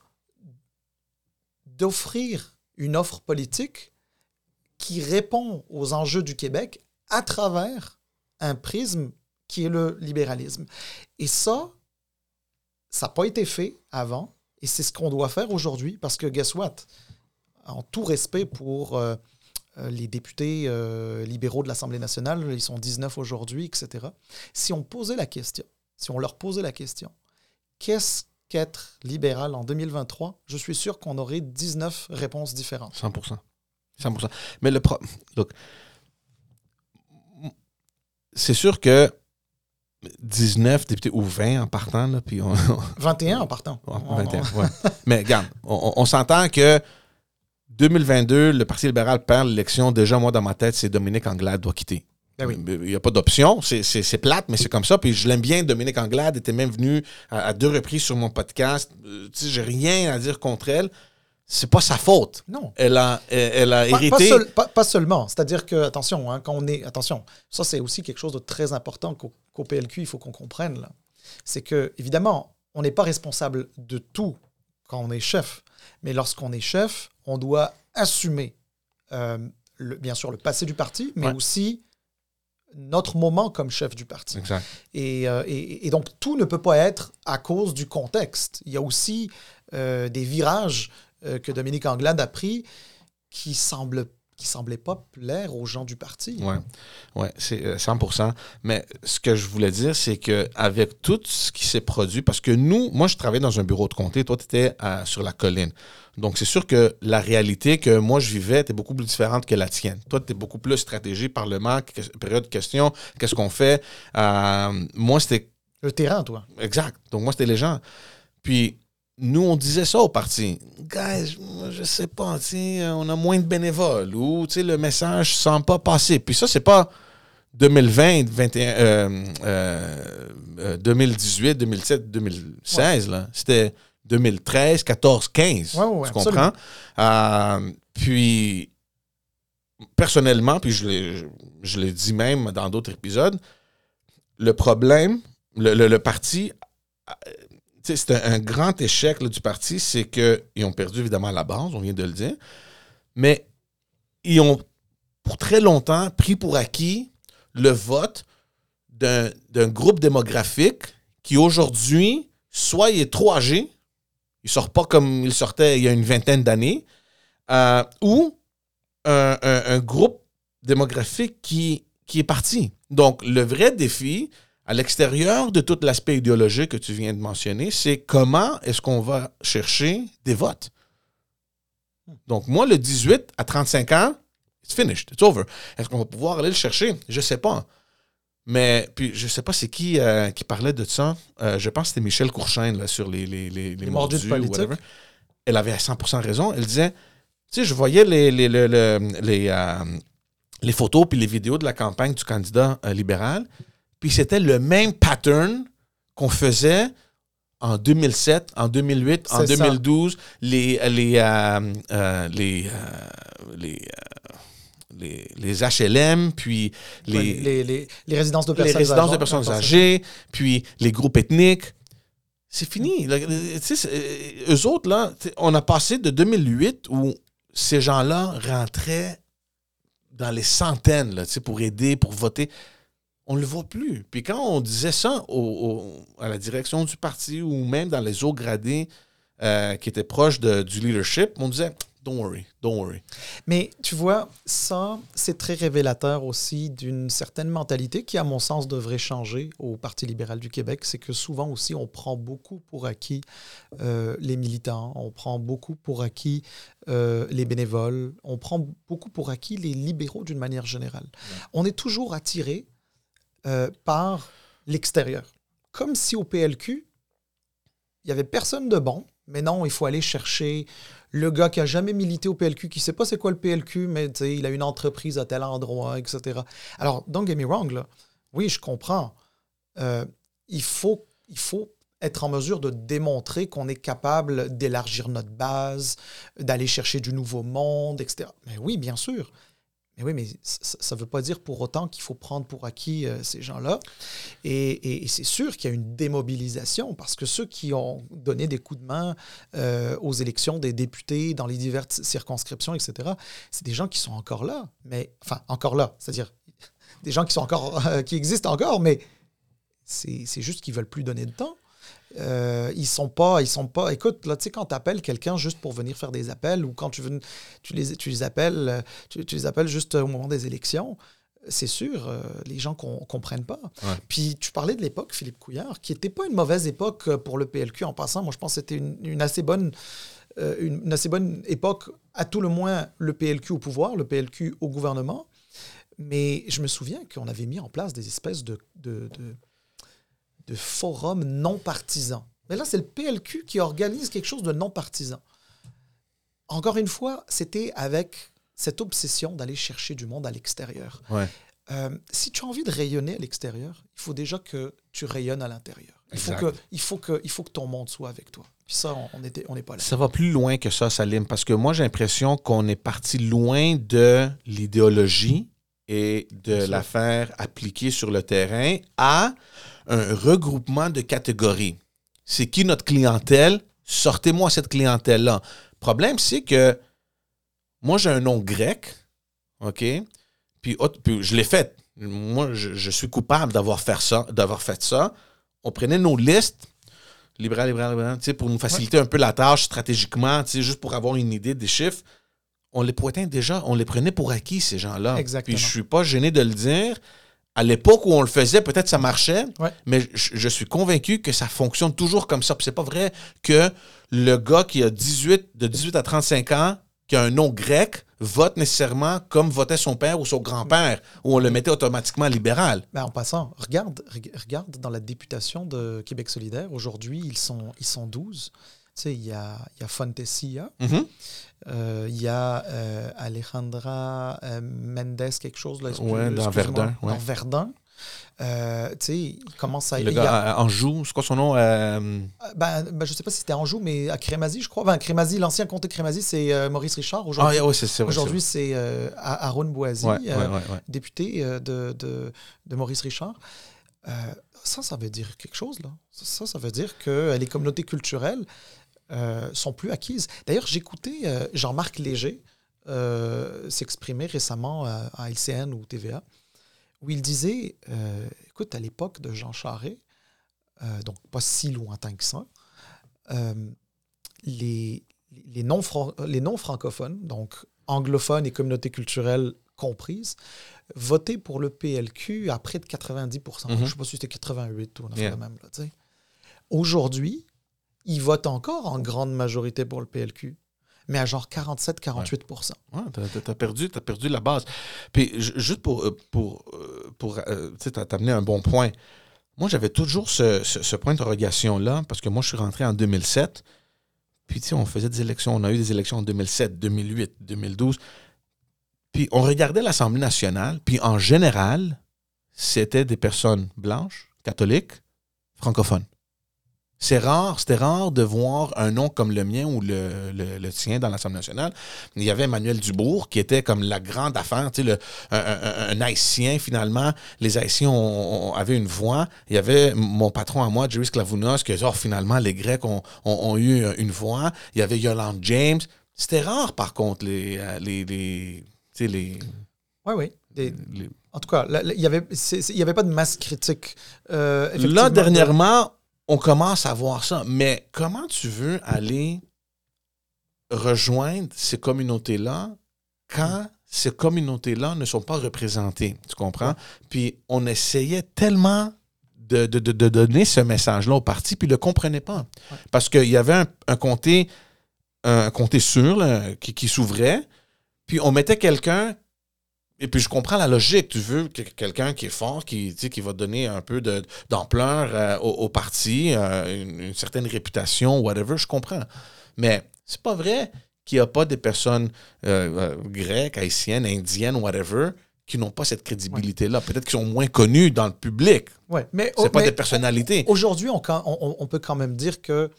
d'offrir une offre politique qui répond aux enjeux du Québec à travers un prisme qui est le libéralisme. Et ça, ça n'a pas été fait avant, et c'est ce qu'on doit faire aujourd'hui, parce que guess what? En tout respect pour... Euh, les députés euh, libéraux de l'Assemblée nationale, ils sont 19 aujourd'hui, etc. Si on posait la question, si on leur posait la question, qu'est-ce qu'être libéral en 2023, je suis sûr qu'on aurait 19 réponses différentes. 100%. 100%. Mais le pro... c'est sûr que 19 députés ou 20 en partant, là, puis on, 21 en partant. Ouais, On- 21, ouais. Mais regarde, on, on s'entend que 2022, le Parti libéral perd l'élection. Déjà, moi, dans ma tête, c'est Dominique Anglade doit quitter. Ben oui. Il n'y a pas d'option. C'est- plate, mais c'est comme ça. Puis je l'aime bien. Dominique Anglade était même venue à, à deux reprises sur mon podcast. Euh, tu sais, j'ai rien à dire contre elle. C'est pas sa faute. Non. Elle a, elle, elle a Pas, pas hérité. seul- pas- pas seulement. C'est-à-dire que, attention, hein, quand on est. Attention, ça, c'est aussi quelque chose de très important qu'au PLQ, il faut qu'on comprenne. C'est que, évidemment, on n'est pas responsable de tout quand on est chef. Mais lorsqu'on est chef, on doit assumer, euh, le- bien sûr, le passé du parti, mais Ouais. aussi notre moment comme chef du parti. Exact. Et, euh, et- et donc, tout ne peut pas être à cause du contexte. Il y a aussi euh, des virages que Dominique Anglade a pris qui semblent qui semblaient pas plaire aux gens du parti. Ouais, ouais c'est euh, 100 Mais ce que je voulais dire, c'est que avec tout ce qui s'est produit, parce que nous, moi, je travaillais dans un bureau de comté, toi, tu étais sur la colline. Donc, c'est sûr que la réalité que moi, je vivais était beaucoup plus différente que la tienne. Toi, tu es beaucoup plus stratégie, parlement, que- période de questions, qu'est-ce qu'on fait? Euh, moi, c'était Le terrain, toi. Exact. Donc, moi, c'était les gens. Puis, nous, on disait ça au parti. Guys, je sais pas, sais, on a moins de bénévoles ou, le message ne semble pas passer. Puis ça, c'est pas 2020, 21, euh, euh, euh, 2018, 2017, 2016, là. C'était 2013, 14, 15. Ouais, ouais, tu comprends? Euh, puis, personnellement, puis je l'ai, je, l'ai dit même dans d'autres épisodes, le problème, le, le- le parti, euh, c'est un, grand échec du parti, c'est qu'ils ont perdu évidemment la base, on vient de le dire, mais ils ont pour très longtemps pris pour acquis le vote d'un, groupe démographique qui aujourd'hui, soit est trop âgé, il sort pas comme il sortait il y a une vingtaine d'années, euh, ou un, groupe démographique qui est parti. Donc, le vrai défi, à l'extérieur de tout l'aspect idéologique que tu viens de mentionner, c'est comment est-ce qu'on va chercher des votes. Donc, moi, le 18 à 35 ans, it's finished, it's over. Est-ce qu'on va pouvoir aller le chercher? Je sais pas. Mais, puis, je sais pas c'est qui euh, qui parlait de ça. Euh, je pense que c'était Michel Courchaine là, sur les, les, les, les mordus de mordus ou politique. whatever. Elle avait à 100% raison. Elle disait, tu sais, je voyais les, les, le- le- les, euh, les photos puis les vidéos de la campagne du candidat libéral. Puis c'était le même pattern qu'on faisait en 2007, en 2008, en C'est ça. 2012. Les, les, euh, euh, les, euh, les, les, les HLM, puis Les, les, les, les- les résidences de les personnes résidences âgées. de personnes Attends, ça. âgées, puis les groupes ethniques. C'est fini. Eux autres, là, on a passé de 2008 où ces gens-là rentraient dans les centaines là, pour aider, pour voter. On ne le voit plus. Puis quand on disait ça au- au- à la direction du parti ou même dans les hauts gradés euh, qui étaient proches de- du leadership, on disait Don't worry, don't worry. Mais tu vois, ça, c'est très révélateur aussi d'une certaine mentalité qui, à mon sens, devrait changer au Parti libéral du Québec. C'est que souvent aussi, on prend beaucoup pour acquis euh, les militants, on prend beaucoup pour acquis euh, les bénévoles, on prend beaucoup pour acquis les libéraux d'une manière générale. On est toujours attiré euh, par l'extérieur. Comme si au PLQ, il n'y avait personne de bon, mais non, il faut aller chercher le gars qui a jamais milité au PLQ, qui sait pas c'est quoi le PLQ, mais il a une entreprise à tel endroit, etc. Alors, don't get me wrong, là. Oui, je comprends. Euh, il, faut, il faut être en mesure de démontrer qu'on est capable d'élargir notre base, d'aller chercher du nouveau monde, etc. Mais oui, bien sûr. Mais oui, mais ça ne veut pas dire pour autant qu'il faut prendre pour acquis euh, ces gens-là. Et, c'est sûr qu'il y a une démobilisation parce que ceux qui ont donné des coups de main euh, aux élections des députés dans les diverses circonscriptions, etc., c'est des gens qui sont encore là. Mais, enfin, encore là, c'est-à-dire des gens qui, sont encore, qui existent encore, mais c'est c'est juste qu'ils veulent plus donner de temps. Euh, ils sont pas, ils sont pas. Écoute, là, tu sais, quand tu appelles quelqu'un juste pour venir faire des appels ou quand tu veux, tu les, tu les appelles, euh, tu, tu les appelles juste au moment des élections, c'est sûr, euh, les gens ne comprennent pas. Ouais. Puis tu parlais de l'époque, Philippe Couillard, qui n'était pas une mauvaise époque pour le PLQ en passant. Moi, je pense que c'était une, une assez bonne. euh, une, une assez bonne époque, à tout le moins le PLQ au pouvoir, le PLQ au gouvernement. Mais je me souviens qu'on avait mis en place des espèces de, de, de, de forums non partisans. Mais là, c'est le PLQ qui organise quelque chose de non partisan. Encore une fois, c'était avec cette obsession d'aller chercher du monde à l'extérieur. Euh, si tu as envie de rayonner à l'extérieur, il faut déjà que tu rayonnes à l'intérieur. Il faut, que, il, faut que, il faut que ton monde soit avec toi. Puis ça, on n'est on pas là. Ça va plus loin que ça, Salim, parce que moi, j'ai l'impression qu'on est parti loin de l'idéologie et de l'affaire appliquée sur le terrain à un regroupement de catégories. C'est qui notre clientèle? Sortez-moi cette clientèle-là. Le problème, c'est que moi, j'ai un nom grec, OK? Puis, je l'ai fait. Moi, je, suis coupable d'avoir fait ça, d'avoir fait ça. On prenait nos listes, libéral, libéral, libéral, pour nous faciliter un peu la tâche stratégiquement, juste pour avoir une idée des chiffres. On les pointait déjà, on les prenait pour acquis, ces gens-là. Exactement. Puis je suis pas gêné de le dire. À l'époque où on le faisait, peut-être ça marchait, mais je, suis convaincu que ça fonctionne toujours comme ça. Puis c'est pas vrai que le gars qui a 18, de 18 à 35 ans qui a un nom grec vote nécessairement comme votait son père ou son grand-père, où on le mettait automatiquement libéral. Ben en passant, regarde, regarde dans la députation de Québec solidaire, aujourd'hui, ils sont, ils sont 12. Sais, il y a, y a Fontesia, mm-hmm. euh, il y a euh, Alejandra euh, Mendes, quelque chose, là, ouais, dans Verdun. Dans Verdun. Euh, tu sais, il commence à. Le gars à Anjou, c'est quoi son nom euh? Euh, ben, ben, Je sais pas si c'était Anjou, mais à Crémazie, je crois. Ben, Crémazie, l'ancien comté Crémazie, c'est Maurice Richard. Aujourd'hui, ah, c'est Aujourd'hui, c'est Aaron Boisy, député de, de, de, Maurice Richard. ça, ça veut dire quelque chose, là. Ça, ça veut dire que les communautés culturelles sont plus acquises. D'ailleurs, j'écoutais Jean-Marc Léger s'exprimer récemment à LCN ou TVA où il disait, euh, écoute, à l'époque de Jean Charest, euh, donc pas si lointain que ça, euh, les, les non-francophones, donc anglophones et communautés culturelles comprises, votaient pour le PLQ à près de 90 mm-hmm. Je ne sais pas si c'était 88 ou on a même. Aujourd'hui, ils votent encore en grande majorité pour le PLQ mais à genre 47-48 ouais. tu as, perdu, perdu la base. Puis juste pour, euh, pour, euh, pour euh, t'amener un bon point, moi j'avais toujours ce, ce, point d'interrogation-là, parce que moi je suis rentré en 2007, puis on faisait des élections, on a eu des élections en 2007, 2008, 2012, puis on regardait l'Assemblée nationale, puis en général, c'était des personnes blanches, catholiques, francophones. C'est rare, c'était rare de voir un nom comme le mien ou le, le, tien dans l'Assemblée nationale. Il y avait Emmanuel Dubourg qui était comme la grande affaire, tu sais, le, un, Haïtien finalement. Les Haïtiens avaient une voix. Il y avait mon patron à moi, Jerry Sklavounos, que oh, finalement les Grecs ont, ont, eu une voix. Il y avait Yolande James. C'était rare par contre les... Euh, les, les tu sais, les oui, oui. En tout cas, il n'y avait, avait pas de masse critique. Euh, là, dernièrement, on commence à voir ça. Mais comment tu veux aller rejoindre ces communautés-là quand ces communautés-là ne sont pas représentées? Tu comprends? Puis on essayait tellement de, donner ce message-là au parti, puis ils ne le comprenaient pas. Parce qu'il y avait un, comté, un comté sûr qui, qui s'ouvrait, puis on mettait quelqu'un et puis, je comprends la logique. Tu veux quelqu'un qui est fort, qui, qui va donner un peu d'ampleur euh, au, parti, euh, une, certaine réputation, whatever, je comprends. Mais c'est pas vrai qu'il n'y a pas des personnes euh, grecques, haïtiennes, indiennes, whatever, qui n'ont pas cette crédibilité-là. Peut-être qu'ils sont moins connus dans le public. Ouais, mais c'est pas des personnalités. Aujourd'hui, on, on, on, peut quand même dire qu'il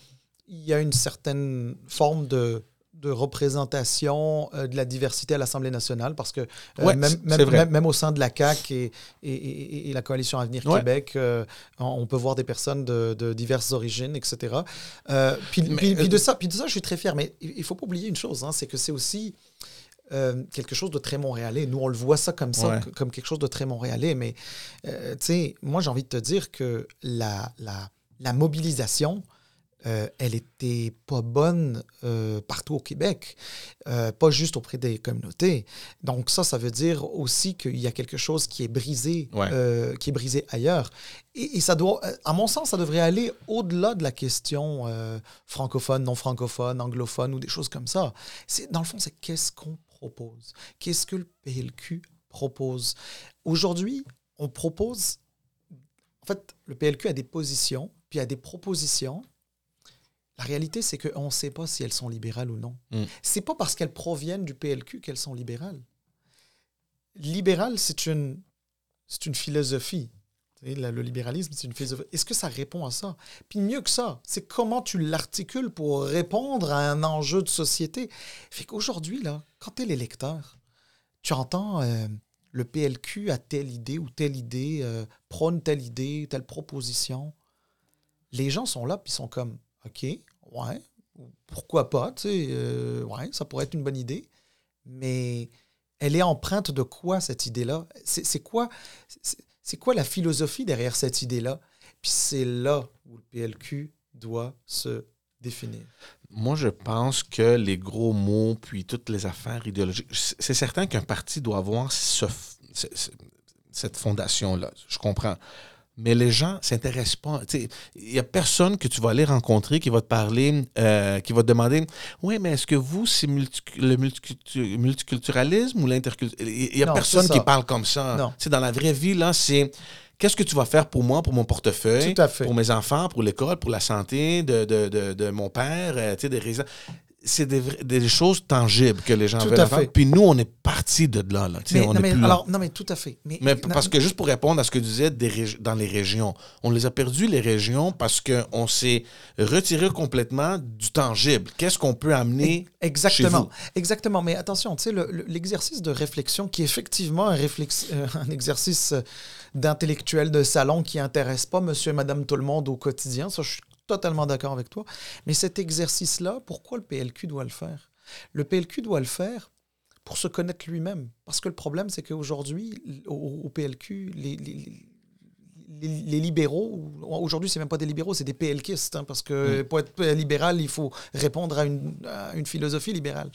y a une certaine forme de de représentation euh, de la diversité à l'Assemblée nationale parce que euh, même, au sein de la CAQ et, et, la Coalition Avenir Québec, euh, on peut voir des personnes de, diverses origines, etc. puis, de ça, puis de ça, je suis très fier. Mais il ne faut pas oublier une chose, hein, c'est que c'est aussi quelque chose de très montréalais. Nous, on le voit ça comme ça, comme quelque chose de très montréalais. Mais, tu sais, moi, j'ai envie de te dire que la, la, la mobilisation euh, elle était pas bonne euh, partout au Québec, euh, pas juste auprès des communautés. Donc ça, ça veut dire aussi qu'il y a quelque chose qui est brisé, qui est brisé ailleurs. Et, ça doit, à mon sens, ça devrait aller au-delà de la question francophone, non francophone, anglophone ou des choses comme ça. C'est dans le fond, c'est qu'est-ce qu'on propose, qu'est-ce que le PLQ propose? Aujourd'hui, on propose en fait, le PLQ a des positions, puis a des propositions. La réalité, c'est qu'on ne sait pas si elles sont libérales ou non. Mm. C'est pas parce qu'elles proviennent du PLQ qu'elles sont libérales. Libéral, c'est une, c'est une philosophie. La- Le libéralisme, c'est une philosophie. Est-ce que ça répond à ça? Puis mieux que ça, c'est comment tu l'articules pour répondre à un enjeu de société. Fait qu'aujourd'hui, là, quand tu es l'électeur, tu entends euh, le PLQ a telle idée ou telle idée, euh, prône telle idée, telle proposition. Les gens sont là, puis ils sont comme, OK, ouais, pourquoi pas, tu sais, euh, ouais, ça pourrait être une bonne idée, mais elle est empreinte de quoi cette idée-là? C'est quoi, c'est quoi la philosophie derrière cette idée-là? Puis c'est là où le PLQ doit se définir. Moi, je pense que les gros mots, puis toutes les affaires idéologiques, c'est certain qu'un parti doit avoir cette fondation-là. Je comprends. Mais les gens ne s'intéressent pas. Il n'y a personne que tu vas aller rencontrer qui va te parler, euh, qui va te demander Oui, mais est-ce que vous, c'est multi- le multicultu- multiculturalisme ou l'interculturalisme Il n'y a Non, personne qui parle comme ça. Non. Dans la vraie vie, là, c'est qu'est-ce que tu vas faire pour moi, pour mon portefeuille, pour mes enfants, pour l'école, pour la santé de, de, de, de mon père, euh, des raisons. C'est des, choses tangibles que les gens Tout veulent fait. Puis nous, on est partis de là. là. Tu sais, Mais, on non, est mais, plus là. alors, non, mais tout à fait. Mais, Mais non, parce que juste pour répondre à ce que tu disais des dans les régions, on les a perdus, les régions, parce qu'on s'est retiré complètement du tangible. Qu'est-ce qu'on peut amener Exactement. chez vous? Exactement. Mais attention, tu sais, le- le- l'exercice de réflexion qui est effectivement un, réflex- euh, un exercice euh, d'intellectuel de salon qui intéresse pas monsieur et madame tout le monde au quotidien, ça, je suis totalement d'accord avec toi. Mais cet exercice-là, pourquoi le PLQ doit le faire? Le PLQ doit le faire pour se connaître lui-même. Parce que le problème, c'est qu'aujourd'hui, au, au PLQ, les, les- les- les libéraux, aujourd'hui, c'est même pas des libéraux, c'est des PLQistes, hein, parce que pour être libéral, il faut répondre à une, à une philosophie libérale.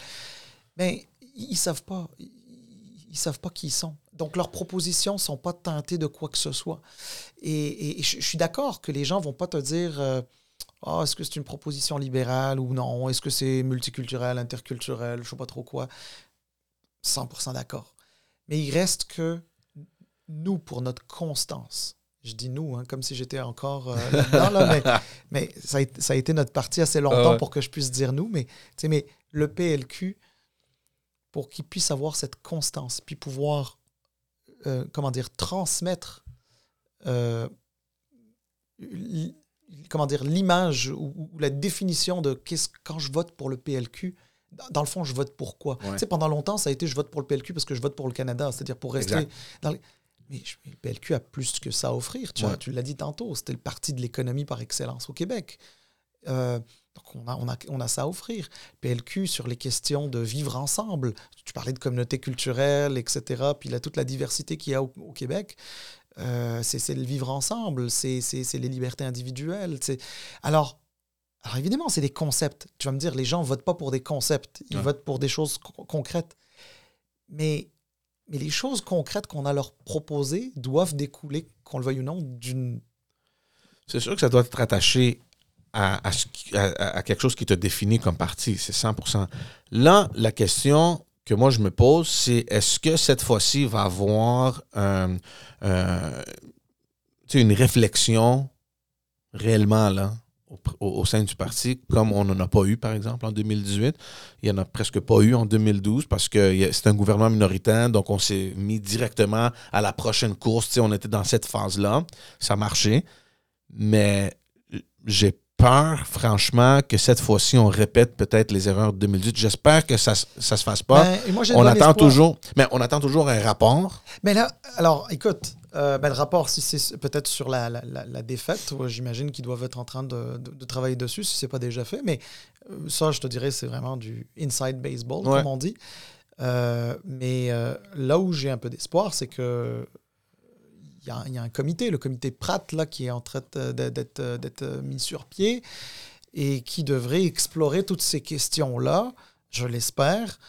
Mais ils ne savent pas. Ils savent pas qui ils sont. Donc, leurs propositions sont pas teintées de quoi que ce soit. Et, et- et je je suis d'accord que les gens vont pas te dire euh, Ah, est-ce que c'est une proposition libérale ou non? Est-ce que c'est multiculturel, interculturel, je sais pas trop quoi 100% d'accord. Mais il reste que nous, pour notre constance, je dis nous, hein, comme si j'étais encore euh, là-dedans, là, mais, mais ça, a, été- ça a été notre parti assez longtemps ouais. pour que je puisse dire nous, mais, le PLQ, pour qu'il puisse avoir cette constance, puis pouvoir, euh, comment dire, transmettre, euh, comment dire, l'image ou, ou la définition de qu'est-ce quand je vote pour le PLQ, dans, le fond, je vote pour quoi? Ouais. Tu sais, pendant longtemps, ça a été je vote pour le PLQ parce que je vote pour le Canada, c'est-à-dire pour rester Exact. dans les... Mais le PLQ a plus que ça à offrir. Tu, Ouais. vois, tu l'as dit tantôt, c'était le parti de l'économie par excellence au Québec. Euh, donc on a, on, a, on a ça à offrir. PLQ sur les questions de vivre ensemble. Tu parlais de communauté culturelle, etc. Puis là, toute la diversité qu'il y a au, au Québec. Euh, c'est le vivre ensemble, c'est les libertés individuelles. Alors, alors évidemment, c'est des concepts. Tu vas me dire, les gens votent pas pour des concepts, ils Ouais. votent pour des choses co- concrètes. Mais, mais les choses concrètes qu'on a leur proposées doivent découler, qu'on le veuille ou non, d'une... C'est sûr que ça doit être attaché à- à- à quelque chose qui te définit comme parti, c'est 100 Là, la question que moi je me pose, c'est est-ce que cette fois-ci va avoir tu sais, une réflexion réellement là au, sein du parti, comme on n'en a pas eu, par exemple, en 2018. Il n'y en a presque pas eu en 2012 parce que c'est un gouvernement minoritaire, donc on s'est mis directement à la prochaine course. On était dans cette phase-là. Ça marchait. Mais j'ai peur, franchement, que cette fois-ci, on répète peut-être les erreurs de 2018. J'espère que ça ne se fasse pas. Ben, moi, on attend toujours, mais on attend toujours un rapport. Mais là, alors, écoute, euh, ben, le rapport, si c'est peut-être sur la, la- la- la défaite, j'imagine qu'ils doivent être en train de, de- de travailler dessus, si c'est pas déjà fait. Mais euh, ça, je te dirais, c'est vraiment du inside baseball, Ouais. comme on dit. Euh, mais euh, là où j'ai un peu d'espoir, c'est que y, a- il y a un comité, le comité Pratt, là, qui est en train d'être euh, euh, mis sur pied et qui devrait explorer toutes ces questions-là, je l'espère,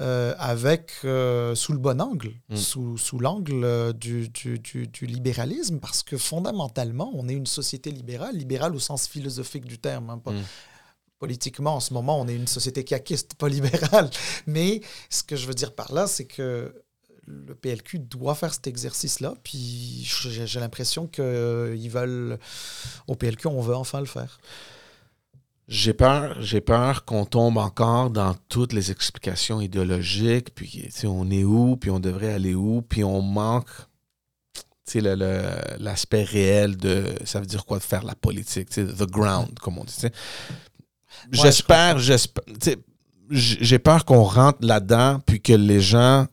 euh, avec euh, sous le bon angle, Mm. sous, sous l'angle du, du- du- du libéralisme, parce que fondamentalement, on est une société libérale, libérale au sens philosophique du terme. hein, pas- Mm. Politiquement, en ce moment, on est une société caquiste, pas libérale. Mais ce que je veux dire par là, c'est que le PLQ doit faire cet exercice-là. Puis j'ai l'impression qu'ils veulent, au PLQ, on veut enfin le faire. J'ai peur, j'ai peur qu'on tombe encore dans toutes les explications idéologiques, puis on est où, puis on devrait aller où, puis on manque l'aspect réel de ça veut dire quoi de faire la politique, the ground, comme on dit. J'espère, j'espère. J'ai peur qu'on rentre là-dedans, puis que les gens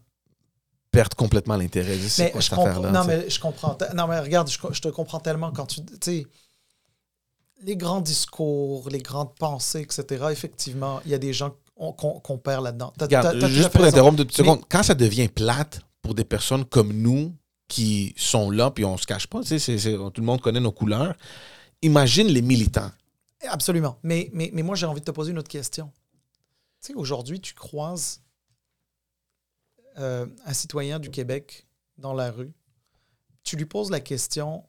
perdent complètement l'intérêt. C'est quoi cette affaire-là? Non, mais je comprends. Non, mais regarde, je, je te comprends tellement quand tu. Tu les grands discours, les grandes pensées, etc., effectivement, il y a des gens qu'on perd là-dedans. Juste pour interrompre deux secondes, quand ça devient plate pour des personnes comme nous qui sont là, puis on se cache pas, tout le monde connaît nos couleurs, imagine les militants. Absolument. Mais, mais, mais moi, j'ai envie de te poser une autre question. Tu sais, aujourd'hui, tu croises euh, un citoyen du Québec dans la rue, tu lui poses la question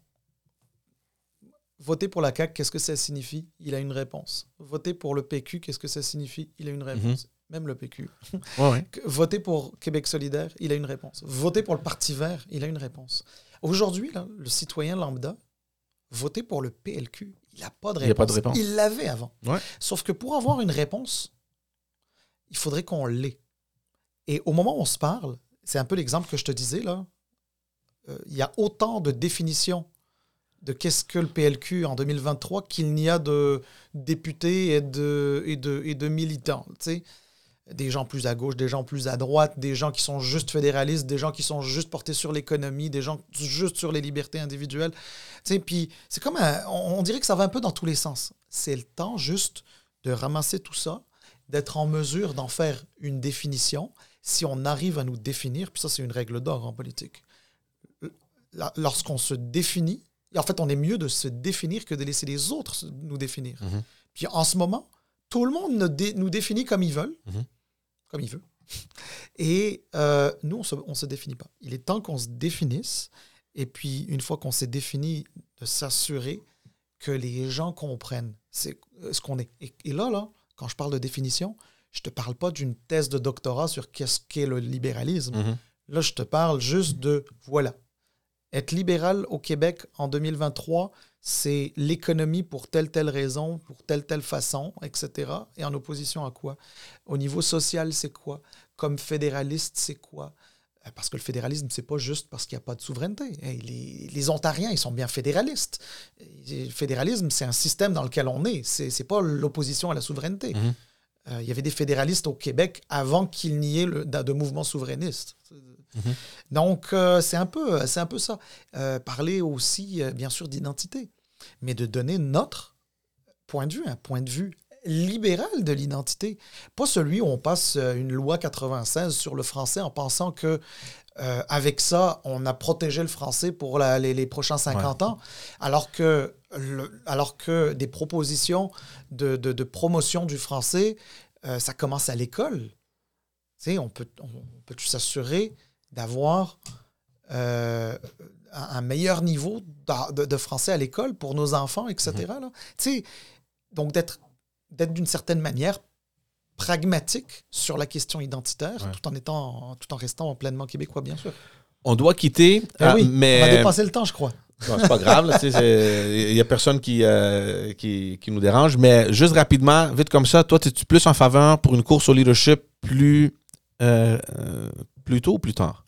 Voter pour la CAQ, qu'est-ce que ça signifie? Il a une réponse. Voter pour le PQ, qu'est-ce que ça signifie? Il a une réponse. Mhm. Même le PQ. Voter pour Québec solidaire, il a une réponse. Voter pour le Parti vert, il a une réponse. Aujourd'hui, le citoyen lambda, voter pour le PLQ, il n'a pas de réponse. Il pas de réponse. Il l'avait avant. Sauf que pour avoir une réponse, il faudrait qu'on l'ait. Et au moment où on se parle, c'est un peu l'exemple que je te disais là, euh, il y a autant de définitions de qu'est-ce que le PLQ en 2023 qu'il n'y a de députés et de, et de, et de militants. Des gens plus à gauche, des gens plus à droite, des gens qui sont juste fédéralistes, des gens qui sont juste portés sur l'économie, des gens juste sur les libertés individuelles. Puis c'est comme on dirait que ça va un peu dans tous les sens. C'est le temps juste de ramasser tout ça, d'être en mesure d'en faire une définition. Si on arrive à nous définir, puis ça c'est une règle d'or en politique. Lorsqu'on se définit, en fait, on est mieux de se définir que de laisser les autres nous définir. Mhm. Puis en ce moment, tout le monde nous, définit comme ils veulent, mhm. comme il veut. Et euh, nous, on ne se, définit pas. Il est temps qu'on se définisse. Et puis, une fois qu'on s'est défini, de s'assurer que les gens comprennent ce qu'on est. Et, là, là, quand je parle de définition, je ne te parle pas d'une thèse de doctorat sur qu'est-ce qu'est le libéralisme. Mhm. Là, je te parle juste de, voilà, être libéral au Québec en 2023, c'est l'économie pour telle, telle raison, pour telle, telle façon, etc. Et en opposition à quoi? Au niveau social, c'est quoi? Comme fédéraliste, c'est quoi? Euh, parce que le fédéralisme, c'est pas juste parce qu'il n'y a pas de souveraineté. Les, Ontariens, ils sont bien fédéralistes. Le fédéralisme, c'est un système dans lequel on est. C'est n'est pas l'opposition à la souveraineté. Euh, il y avait des fédéralistes au Québec avant qu'il n'y ait le, de, de mouvement souverainiste. Mhm. Donc, euh, c'est un, peu, un peu ça. Euh, parler aussi, bien sûr, d'identité, mais de donner notre point de vue, un point de vue libéral de l'identité. Pas celui où on passe une loi 96 sur le français en pensant que avec ça, on a protégé le français pour les, prochains 50 ans, alors que, alors que des propositions de, de, promotion du français, ça commence à l'école. on peut, on peut s'assurer d'avoir euh, un meilleur niveau de, français à l'école pour nos enfants, etc. Mhm. Donc, d'être d'une certaine manière pragmatique sur la question identitaire, tout, en étant, tout en restant pleinement québécois, bien sûr. On doit quitter, eh oui, mais... on va dépasser le temps, je crois. C'est pas grave, il n'y a personne qui, euh, qui, qui, nous dérange, mais juste rapidement, vite comme ça, toi, es-tu plus en faveur pour une course au leadership plus, euh, plus tôt ou plus tard?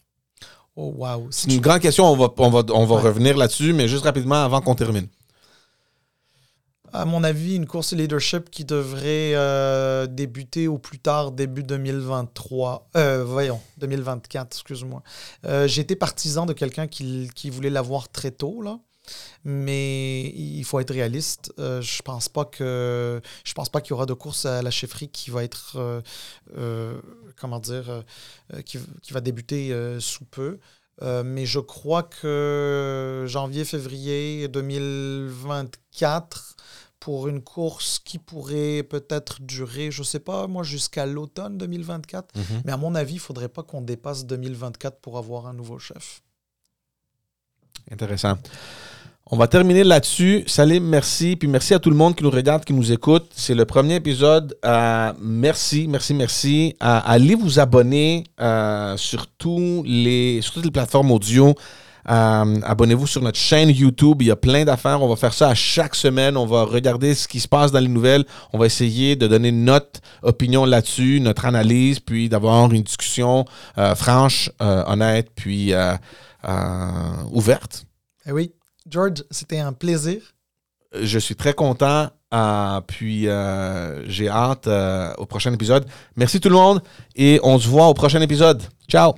Oh, wow. C'est une grande question, on va, on va, on va revenir là-dessus, mais juste rapidement avant qu'on termine. À mon avis, une course leadership qui devrait euh, débuter au plus tard début 2023. Euh, voyons, 2024, excuse-moi. Euh, J'étais partisan de quelqu'un qui, voulait l'avoir très tôt, là. Mais il faut être réaliste. Euh, je pense pas que je pense pas qu'il y aura de course à la chefferie qui va être comment dire qui, qui, va débuter sous peu. mais je crois que janvier-février 2024 pour une course qui pourrait peut-être durer, je ne sais pas, moi, jusqu'à l'automne 2024. Mhm. Mais à mon avis, il ne faudrait pas qu'on dépasse 2024 pour avoir un nouveau chef. Intéressant. On va terminer là-dessus. Salim, merci. Puis merci à tout le monde qui nous regarde, qui nous écoute. C'est le premier épisode. Euh, merci, merci, merci. Euh, allez vous abonner euh, sur, tous les, sur toutes les plateformes audio. Abonnez-vous sur notre chaîne YouTube. Il y a plein d'affaires. On va faire ça à chaque semaine. On va regarder ce qui se passe dans les nouvelles. On va essayer de donner notre opinion là-dessus, notre analyse, puis d'avoir une discussion franche, honnête, puis ouverte. Eh oui. George, c'était un plaisir. Je suis très content. Euh, puis euh, j'ai hâte euh, au prochain épisode. Merci tout le monde et on se voit au prochain épisode. Ciao!